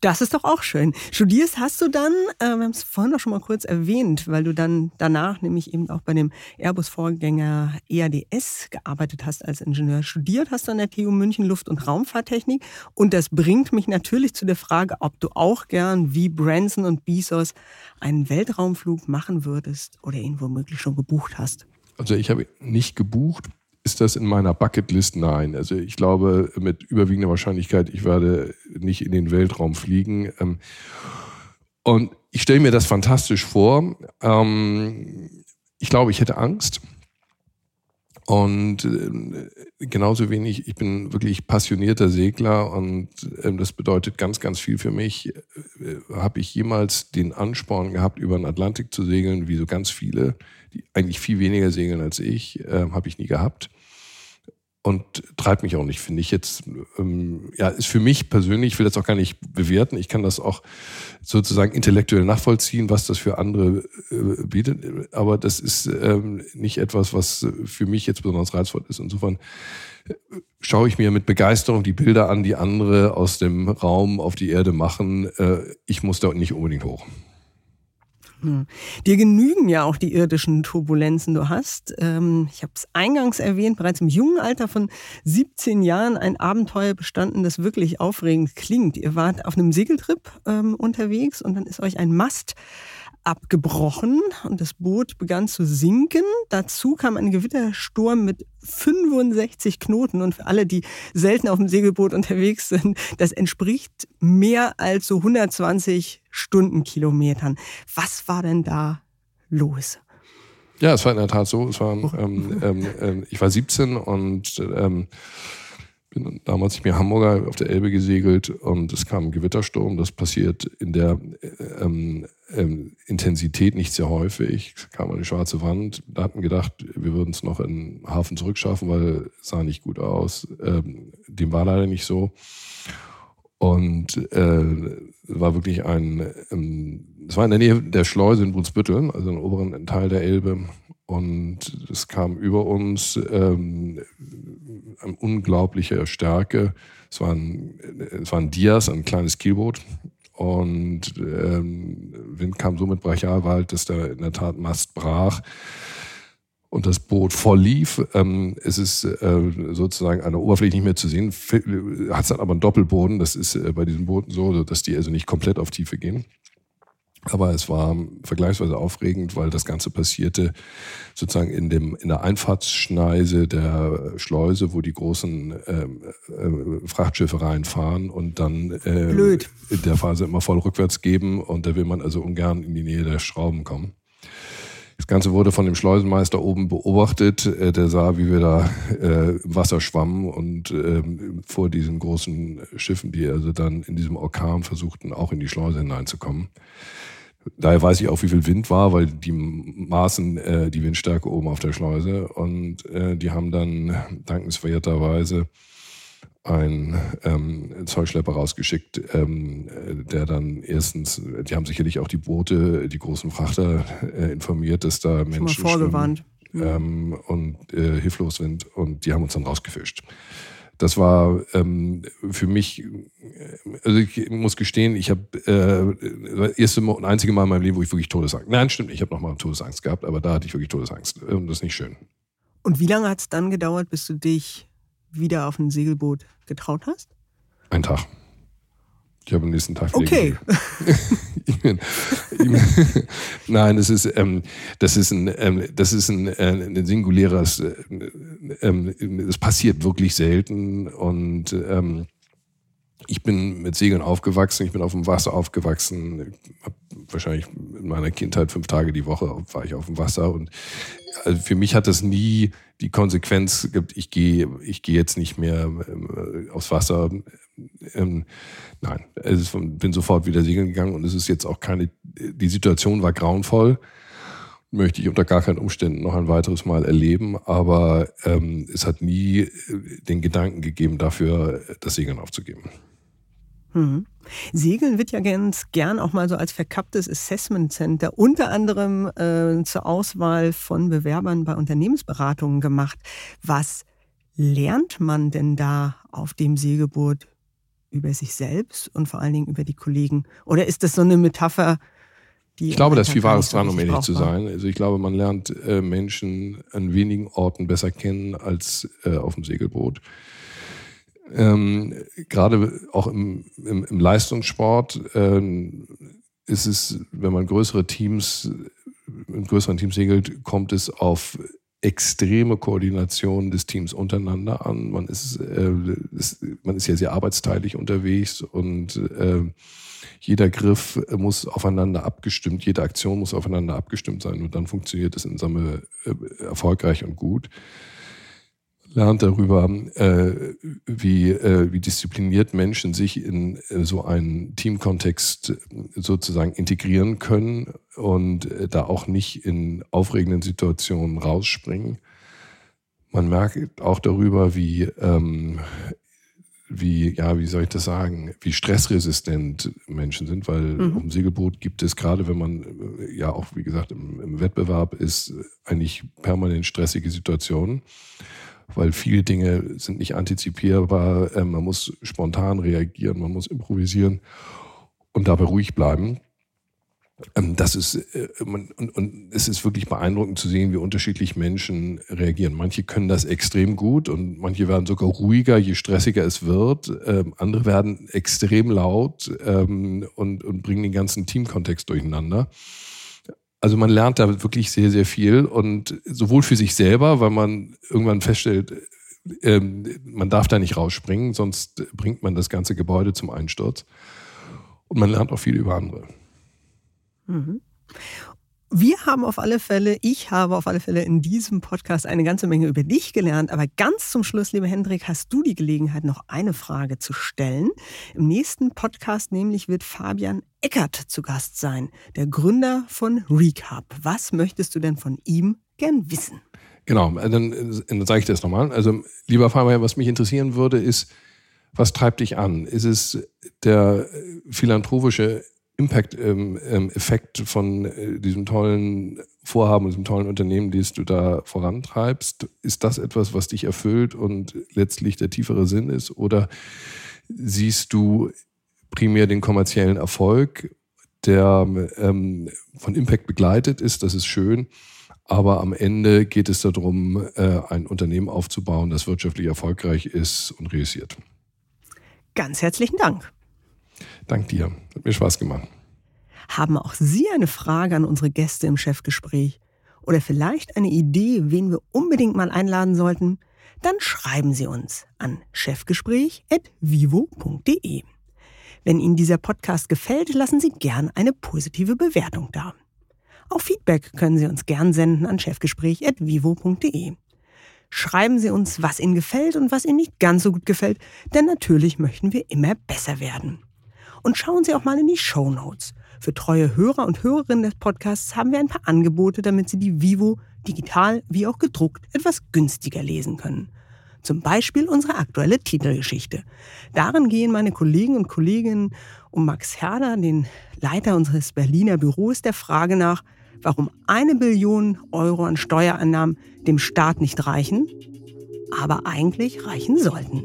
Das ist doch auch schön. Studierst hast du dann, äh, wir haben es vorhin auch schon mal kurz erwähnt, weil du dann danach nämlich eben auch bei dem Airbus-Vorgänger EADS gearbeitet hast als Ingenieur. Studiert hast du an der TU München Luft- und Raumfahrttechnik. Und das bringt mich natürlich zu der Frage, ob du auch gern wie Branson und Bezos einen Weltraumflug machen würdest oder ihn womöglich schon gebucht hast. Also ich habe nicht gebucht, ist das in meiner Bucketlist? Nein. Also ich glaube mit überwiegender Wahrscheinlichkeit, ich werde nicht in den Weltraum fliegen. Ähm, und ich stelle mir das fantastisch vor. Ähm, ich glaube, ich hätte Angst. Und äh, genauso wenig, ich bin wirklich passionierter Segler und ähm, das bedeutet ganz, ganz viel für mich. Äh, habe ich jemals den Ansporn gehabt, über den Atlantik zu segeln, wie so ganz viele, die eigentlich viel weniger segeln als ich, habe ich nie gehabt und treibt mich auch nicht, finde ich jetzt. Ähm, ja, ist für mich persönlich, ich will das auch gar nicht bewerten. Ich kann das auch sozusagen intellektuell nachvollziehen, was das für andere äh, bietet. Aber das ist ähm, nicht etwas, was für mich jetzt besonders reizvoll ist. Insofern äh, schaue ich mir mit Begeisterung die Bilder an, die andere aus dem Raum auf die Erde machen. Äh, ich muss da nicht unbedingt hoch. Hm. Dir genügen ja auch die irdischen Turbulenzen. Du hast, ähm, ich habe es eingangs erwähnt, bereits im jungen Alter von 17 Jahren ein Abenteuer bestanden, das wirklich aufregend klingt. Ihr wart auf einem Segeltrip ähm, unterwegs und dann ist euch ein Mast abgebrochen und das Boot begann zu sinken. Dazu kam ein Gewittersturm mit 65 Knoten und für alle, die selten auf dem Segelboot unterwegs sind, das entspricht mehr als so 120 Stundenkilometern. Was war denn da los? Ja, es war in der Tat so. Es war, ähm, ähm, ähm, ich war 17 und ähm, bin damals nicht Hamburger auf der Elbe gesegelt und es kam ein Gewittersturm. Das passiert in der ähm, ähm, Intensität nicht sehr häufig. Es kam eine schwarze Wand. Da hatten gedacht, wir würden es noch in den Hafen zurückschaffen, weil es sah nicht gut aus. Ähm, dem war leider nicht so. Und äh, war wirklich ein, ähm, es war in der Nähe der Schleuse in Brunsbüttel, also im oberen Teil der Elbe. Und es kam über uns ähm, eine unglaubliche Stärke. Es war ein, es war ein Dias, ein kleines Kielboot. Und ähm, Wind kam so mit Brachialwald, dass da in der Tat Mast brach und das Boot voll lief. Ähm, es ist äh, sozusagen an der Oberfläche nicht mehr zu sehen, hat es dann aber einen Doppelboden. Das ist äh, bei diesen Booten so, dass die also nicht komplett auf Tiefe gehen. Aber es war vergleichsweise aufregend, weil das Ganze passierte sozusagen in, dem, in der Einfahrtsschneise der Schleuse, wo die großen ähm, äh, Frachtschiffe reinfahren und dann äh, Blöd. in der Phase immer voll rückwärts geben. Und da will man also ungern in die Nähe der Schrauben kommen. Das Ganze wurde von dem Schleusenmeister oben beobachtet. Äh, der sah, wie wir da äh, im Wasser schwammen und äh, vor diesen großen Schiffen, die also dann in diesem Orkan versuchten, auch in die Schleuse hineinzukommen. Daher weiß ich auch, wie viel Wind war, weil die maßen äh, die Windstärke oben auf der Schleuse und äh, die haben dann dankenswerterweise einen ähm, Zollschlepper rausgeschickt, ähm, der dann erstens, die haben sicherlich auch die Boote, die großen Frachter äh, informiert, dass da Menschen Schon mal vorgewarnt. Schwimmen, ähm, und äh, hilflos sind und die haben uns dann rausgefischt das war ähm, für mich, also ich muss gestehen, ich habe äh, das erste und einzige Mal in meinem Leben, wo ich wirklich Todesangst. Nein, stimmt, ich habe noch mal Todesangst gehabt, aber da hatte ich wirklich Todesangst und das ist nicht schön. Und wie lange hat es dann gedauert, bis du dich wieder auf ein Segelboot getraut hast? Ein Tag. Ich habe am nächsten Tag Okay. ich bin, ich bin, nein, das ist, ähm, das ist ein, ähm, das ist ein, äh, ein singuläres, äh, ähm, das passiert wirklich selten und ähm, ich bin mit Segeln aufgewachsen, ich bin auf dem Wasser aufgewachsen, wahrscheinlich in meiner Kindheit fünf Tage die Woche war ich auf dem Wasser und also für mich hat das nie die Konsequenz gibt, ich gehe, ich gehe jetzt nicht mehr ähm, aufs Wasser. Ähm, nein, also bin sofort wieder segeln gegangen und es ist jetzt auch keine, die Situation war grauenvoll. Möchte ich unter gar keinen Umständen noch ein weiteres Mal erleben, aber ähm, es hat nie äh, den Gedanken gegeben, dafür das Segeln aufzugeben. Mhm. Segeln wird ja ganz gern auch mal so als verkapptes Assessment Center unter anderem äh, zur Auswahl von Bewerbern bei Unternehmensberatungen gemacht. Was lernt man denn da auf dem Segelboot über sich selbst und vor allen Dingen über die Kollegen? Oder ist das so eine Metapher, die. Ich glaube, da ist viel Wahres dran, um ehrlich zu sein. Also ich glaube, man lernt äh, Menschen an wenigen Orten besser kennen als äh, auf dem Segelboot ähm, gerade auch im, im, im Leistungssport ähm, ist es, wenn man größere Teams, in größeren Teams segelt, kommt es auf extreme Koordination des Teams untereinander an. Man ist, äh, ist man ist ja sehr arbeitsteilig unterwegs und äh, jeder Griff muss aufeinander abgestimmt, jede Aktion muss aufeinander abgestimmt sein und dann funktioniert es in Summe äh, erfolgreich und gut lernt darüber, äh, wie, äh, wie diszipliniert Menschen sich in äh, so einen Teamkontext sozusagen integrieren können und äh, da auch nicht in aufregenden Situationen rausspringen. Man merkt auch darüber, wie, ähm, wie, ja, wie soll ich das sagen, wie stressresistent Menschen sind, weil mhm. dem Segelboot gibt es gerade, wenn man äh, ja auch, wie gesagt, im, im Wettbewerb ist, eigentlich permanent stressige Situationen weil viele Dinge sind nicht antizipierbar. Ähm, man muss spontan reagieren, man muss improvisieren und dabei ruhig bleiben. Ähm, das ist, äh, und, es ist wirklich beeindruckend zu sehen, wie unterschiedlich Menschen reagieren. Manche können das extrem gut und manche werden sogar ruhiger, je stressiger es wird. Ähm, andere werden extrem laut und, und bringen den ganzen Teamkontext durcheinander. Also man lernt da wirklich sehr, sehr viel und sowohl für sich selber, weil man irgendwann feststellt, ähm, man darf da nicht rausspringen, sonst bringt man das ganze Gebäude zum Einsturz. Und man lernt auch viel über andere. Mhm. Wir haben auf alle Fälle, ich habe auf alle Fälle in diesem Podcast eine ganze Menge über dich gelernt. Aber ganz zum Schluss, lieber Hendrik, hast du die Gelegenheit, noch eine Frage zu stellen. Im nächsten Podcast nämlich wird Fabian Eckert zu Gast sein, der Gründer von Recap. Was möchtest du denn von ihm gern wissen? Genau, dann, dann sage ich das nochmal. Also, lieber Fabian, was mich interessieren würde, ist, was treibt dich an? Ist es der philanthropische Impact-Effekt ähm, ähm, von äh, diesem tollen Vorhaben, diesem tollen Unternehmen, das du da vorantreibst? Ist das etwas, was dich erfüllt und letztlich der tiefere Sinn ist? Oder siehst du primär den kommerziellen Erfolg, der ähm, von Impact begleitet ist? Das ist schön. Aber am Ende geht es darum, äh, ein Unternehmen aufzubauen, das wirtschaftlich erfolgreich ist und realisiert. Ganz herzlichen Dank. Dank dir. Hat mir Spaß gemacht. Haben auch Sie eine Frage an unsere Gäste im Chefgespräch? Oder vielleicht eine Idee, wen wir unbedingt mal einladen sollten? Dann schreiben Sie uns an chefgespräch.vivo.de. Wenn Ihnen dieser Podcast gefällt, lassen Sie gern eine positive Bewertung da. Auch Feedback können Sie uns gern senden an chefgespräch.vivo.de. Schreiben Sie uns, was Ihnen gefällt und was Ihnen nicht ganz so gut gefällt, denn natürlich möchten wir immer besser werden. Und schauen Sie auch mal in die Show Notes. Für treue Hörer und Hörerinnen des Podcasts haben wir ein paar Angebote, damit Sie die Vivo digital wie auch gedruckt etwas günstiger lesen können. Zum Beispiel unsere aktuelle Titelgeschichte. Darin gehen meine Kollegen und Kolleginnen um Max Herder, den Leiter unseres Berliner Büros, der Frage nach, warum eine Billion Euro an Steuereinnahmen dem Staat nicht reichen, aber eigentlich reichen sollten.